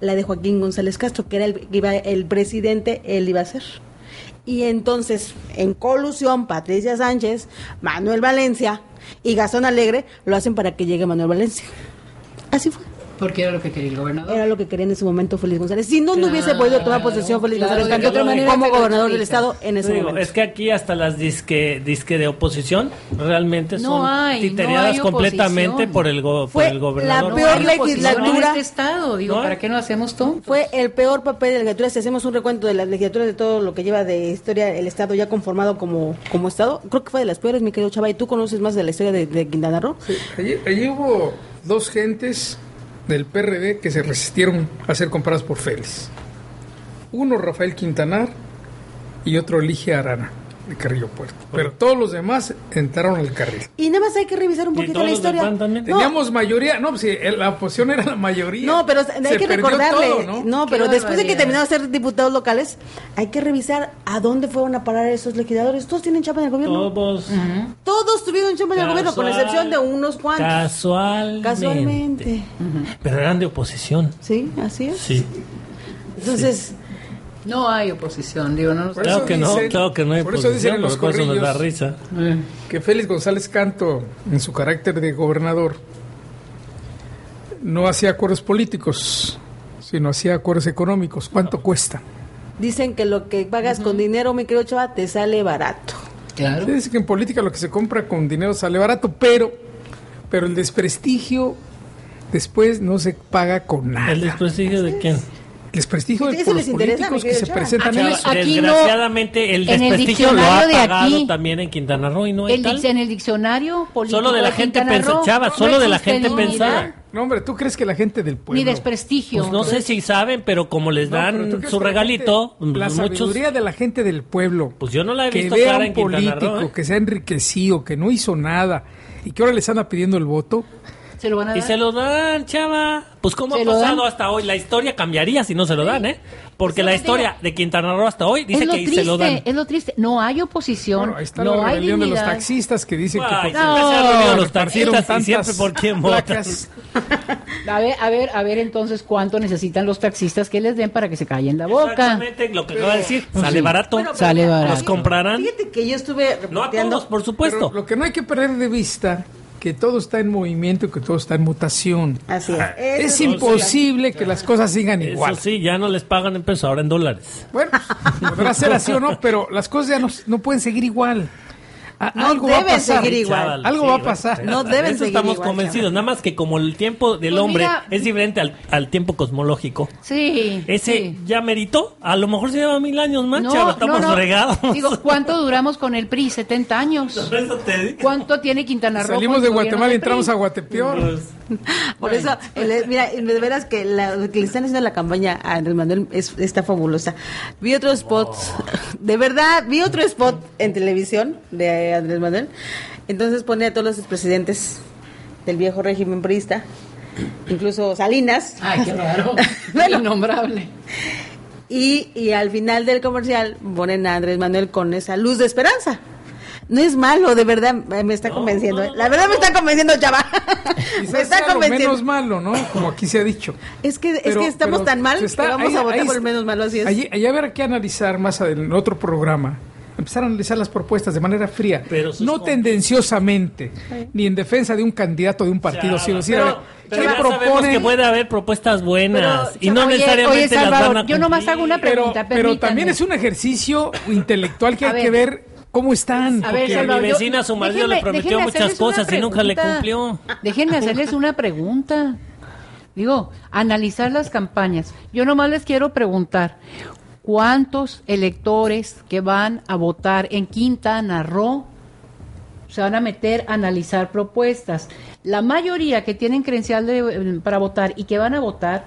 la de Joaquín González Castro, que era el, iba, el presidente, él iba a ser. Y entonces, en colusión, Patricia Sánchez, Manuel Valencia y Gastón Alegre lo hacen para que llegue Manuel Valencia. Así fue. Porque era lo que quería el gobernador. Era lo que quería en ese momento Félix González. Si no, no hubiese podido tomar posesión Félix claro, González de Cantú otra manera como gobernador del estado en ese Digo, momento. es que aquí hasta las disque, disque de oposición realmente No son hay, titereadas no completamente por el, go- Fue por el gobernador. la peor legislatura. este estado, digo, ¿No? ¿para qué no hacemos todo? Fue el peor papel de la legislatura. Si hacemos un recuento de las legislaturas de todo lo que lleva de historia el Estado ya conformado como, como Estado, creo que fue de las peores, mi querido Chava. ¿Y tú conoces más de la historia de, de Quintana Roo? Sí, allí, allí hubo dos gentes del PRD que se resistieron a ser compradas por Félix. Uno Rafael Quintanar y otro Elige Arana, de Carrillo Puerto. Pero todos los demás entraron al carril. Y nada más hay que revisar un ¿Y poquito la historia. No, Teníamos mayoría, no, pues sí, la oposición era la mayoría. No, pero Se hay que recordarle, todo, ¿no? ¿no? pero después de que terminaron de ser diputados locales, hay que revisar a dónde fueron a parar esos legisladores. Todos tienen chapa en el gobierno. Todos Todos tuvieron chamba en el gobierno, con excepción de unos cuantos. casualmente. Casualmente. Pero eran de oposición. Sí, así es. Sí. Entonces, No hay oposición, digo, no nos- Por Claro eso que no, dicen- claro que no hay por eso dicen los por eso nos da risa. que Félix González Canto, en su carácter de gobernador, no hacía acuerdos políticos, sino hacía acuerdos económicos. ¿Cuánto cuesta? dicen que lo que pagas con dinero, mi querido Chava, te sale barato. Claro. Se dice que en política lo que se compra con dinero sale barato, pero Pero el desprestigio después no se paga con nada. ¿El desprestigio de quién? Desprestigio de los interesa, políticos que se Chava. presentan en Aquí- eso. aquí no- Desgraciadamente el en el desprestigio lo ha pagado aquí- también en Quintana Roo y no hay El tal. en el diccionario político Solo de la gente Quintana pensa- Roo Chava, no solo de la gente dignidad pensada. No, hombre, ¿tú crees que la gente del pueblo... Ni desprestigio. Pues no sé si saben, pero como les No, pero ¿tú dan su que la regalito, gente- la pues muchos sabiduría de la gente del pueblo. Pues yo no la he que visto vea clara un en Quintana político Roo, ¿eh? que se ha enriquecido, que no hizo nada y que ahora les anda pidiendo el voto. Se lo van a Y se lo dan, chava. Pues cómo ha ¿Se lo pasado dan? hasta hoy. La historia cambiaría si no se lo dan, ¿eh? Porque la historia digo. de Quintana Roo hasta hoy dice que triste, se lo dan. es lo triste. No hay oposición, Bueno, ahí está no la hay rebelión de los taxistas que dicen Ay, que No. reunido los taxistas y siempre por quién votan. A ver, a ver, a ver entonces cuánto necesitan los taxistas que les den para que se callen la boca. Exactamente lo que acaba de decir. Sale sí. barato. Bueno, Sale barato. Los comprarán. Fíjate que yo estuve No a todos, por supuesto. Pero lo que no hay que perder de vista que todo está en movimiento y que todo está en mutación. Así es. Ah, Es sí. imposible que las cosas sigan igual. Eso sí, ya no les pagan en pesos, ahora en dólares. Bueno, podrá ser así o no, pero las cosas ya no, no pueden seguir igual. A- No algo va a pasar. seguir igual. Chaval, Algo sí, va a pasar. No De deben eso seguir estamos igual, convencidos. Nada más que como el tiempo del Pues hombre mira- es diferente al, al tiempo cosmológico. Sí. Ese sí. ya meritó. A lo mejor se lleva mil años más, Estamos regados. Digo, ¿cuánto duramos con el PRI? 70 años. Eso te digo. ¿Cuánto tiene Quintana Roo? Salimos de Guatemala y entramos a Guatepeor. Por eso, el- mira, de veras que la, lo que le están haciendo la campaña a Andrés Manuel es, está fabulosa. Vi otro spot, de verdad, vi otro spot en televisión de Andrés Manuel. Entonces pone a todos los expresidentes del viejo régimen priista, incluso Salinas. Ay, qué raro. Bueno. Innombrable. Y, y al final del comercial ponen a Andrés Manuel con esa luz de esperanza. No es malo, de verdad, me está convenciendo. ¿eh? La verdad me está convenciendo, chava. me está sea lo convenciendo. menos malo, ¿no? Como aquí se ha dicho. Es que, es que estamos pero tan mal está- que vamos ahí- a votar ahí por el menos malo, así es. Allí, allí habrá que analizar más adelante, en otro programa. Empezar a analizar las propuestas de manera fría, Pero no tendenciosamente, ni en defensa de un candidato de un partido, Chava, sino decir, a pero, ver, pero ¿qué ya sabemos proponen? que puede haber propuestas buenas Pero, y no oye, necesariamente oye, las van a yo nomás hago una pero, pregunta, pero también es un ejercicio intelectual que A hay ver. que ver cómo están. A ver, porque- Salvador, mi yo- vecina, su marido, le prometió muchas cosas y nunca le cumplió. Déjenme hacerles una pregunta. Digo, analizar las campañas. Yo nomás les quiero preguntar, ¿cuántos electores que van a votar en Quintana Roo se van a meter a analizar propuestas? La mayoría que tienen credencial de- para votar y que van a votar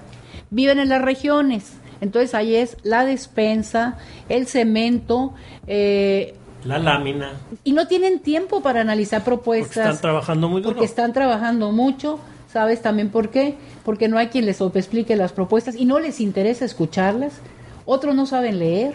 viven en las regiones. Entonces ahí es la despensa, el cemento, eh, La lámina. y no tienen tiempo para analizar Porque propuestas. están trabajando muy duro. Porque están trabajando mucho. ¿Sabes también por qué? Porque no hay quien les explique las propuestas y no les interesa escucharlas. Otros no saben leer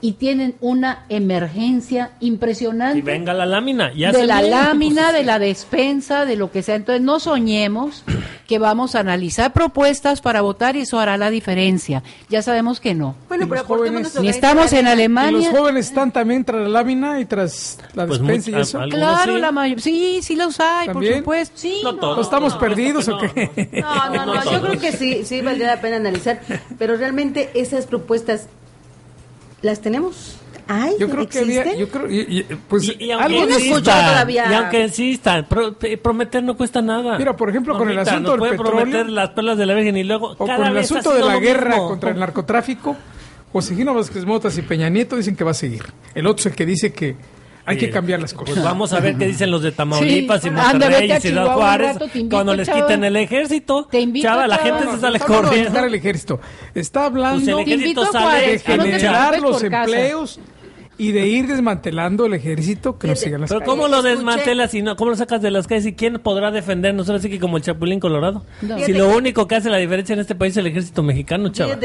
y tienen una emergencia impresionante Y venga la lámina. Ya de la lámina, de la despensa, de lo que sea. Entonces no soñemos que vamos a analizar propuestas para votar y eso hará la diferencia. Ya sabemos que no. Bueno, pero jóvenes- Ni estamos en. Y Alemania. los jóvenes están también tras la lámina y tras la Pues despensa mucho- y eso. Claro, Algunos la sí. mayoría. Sí, sí los hay, ¿También? por supuesto. Sí, No no. todos. ¿No estamos No, perdidos no, o qué? No, no, no, yo creo que sí, sí valdría la pena analizar, pero realmente esas propuestas las tenemos. Ay, Yo creo que había, ¿existen? yo creo, y- y, pues Y, y algo aunque no insistan, todavía. y aunque insistan, pro- prometer no cuesta nada. Mira, por ejemplo, con el asunto del puede petróleo, prometer las perlas de la Virgen y luego o cada con el vez asunto de la guerra mismo. contra el narcotráfico, Josefino Vázquez Motas y Peña Nieto dicen que va a seguir. El otro es el que dice que hay que cambiar las cosas. Pues vamos a ver qué dicen los de Tamaulipas Sí, y Monterrey y Ciudad Juárez rato, invito, cuando les chava. quiten el ejército. Te invito, chava, la chava. gente No, se no, sale de corriendo. quitar el ejército. Está hablando Pues el Te ejército invito, sale Juárez, de no generar los empleos y de ir desmantelando el ejército que no Fíjate, sigan las Pero calles. ¿cómo lo Escuché- desmantelas y no, cómo lo sacas de las calles y quién podrá defendernos? Ahora sí que como el Chapulín Colorado. No. Si lo único que hace la diferencia en este país es el ejército mexicano, chaval.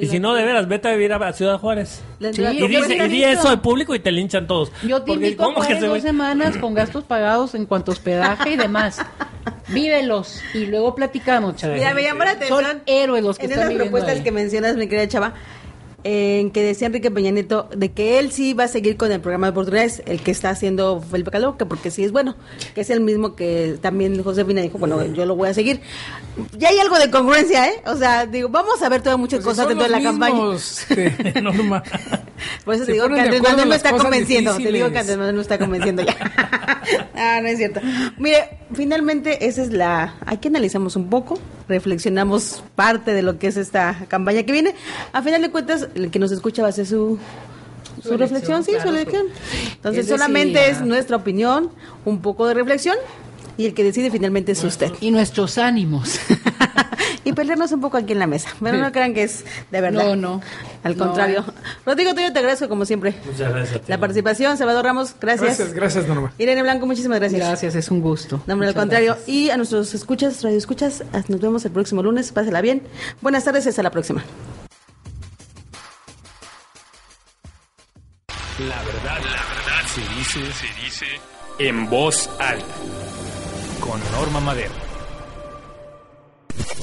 Y si no, de veras, vete a vivir a, a Ciudad Juárez. Sí, Y dice, y di eso al público y te linchan todos. Yo te Porque invito a ¿cómo que Juárez se dos ve? semanas con gastos pagados en cuanto a hospedaje y demás. Vívelos y luego platicamos, chaval. Mira, me la atención. Son héroes los que en están esas propuestas ahí. que mencionas, mi querida Chava, en que decía Enrique Peña Nieto de que él sí va a seguir con el programa de oportunidades, el que está haciendo Felipe Calderón, que porque sí es bueno, que es el mismo que también Josefina dijo, bueno, yo lo voy a seguir. Ya hay algo de congruencia, ¿eh? O sea, digo, vamos a ver todas muchas Pues cosas dentro de la campaña. este, Norma. Por eso te digo que Andrés Manuel las está convenciendo. Te digo que Andrés Manuel me está convenciendo ya. ah, no es cierto. Mire, finalmente esa es la... Aquí analizamos un poco, reflexionamos parte de lo que es esta campaña que viene. A final de cuentas, el que nos escucha va a hacer su... Su, Su reflexión, elección, sí, su elección. Entonces, solamente es nuestra opinión, un poco de reflexión, y el que decide finalmente es usted. Y nuestros ánimos. y pelearnos un poco aquí en la mesa. Pero no crean que es de verdad. No, no. Al No, contrario. Rodrigo, yo te agradezco como siempre. Muchas gracias. a ti. La participación, Salvador Ramos, gracias. Gracias, gracias, Norma. Irene Blanco, muchísimas gracias. Gracias, es un gusto. No, al contrario. gracias. Y a nuestros escuchas, radio escuchas, nos vemos el próximo lunes. Pásela bien. Buenas tardes hasta la próxima. La verdad, la verdad se dice, se dice en voz alta. Con Norma Madero.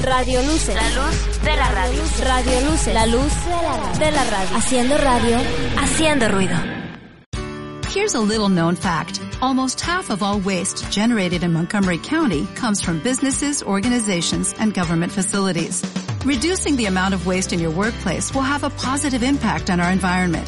Radio Luces. La luz de la radio. Radio Luces. La luz de la radio. Haciendo radio, haciendo ruido. Here's a little known fact. Almost half of all waste generated in Montgomery County comes from businesses, organizations, and government facilities. Reducing the amount of waste in your workplace will have a positive impact on our environment.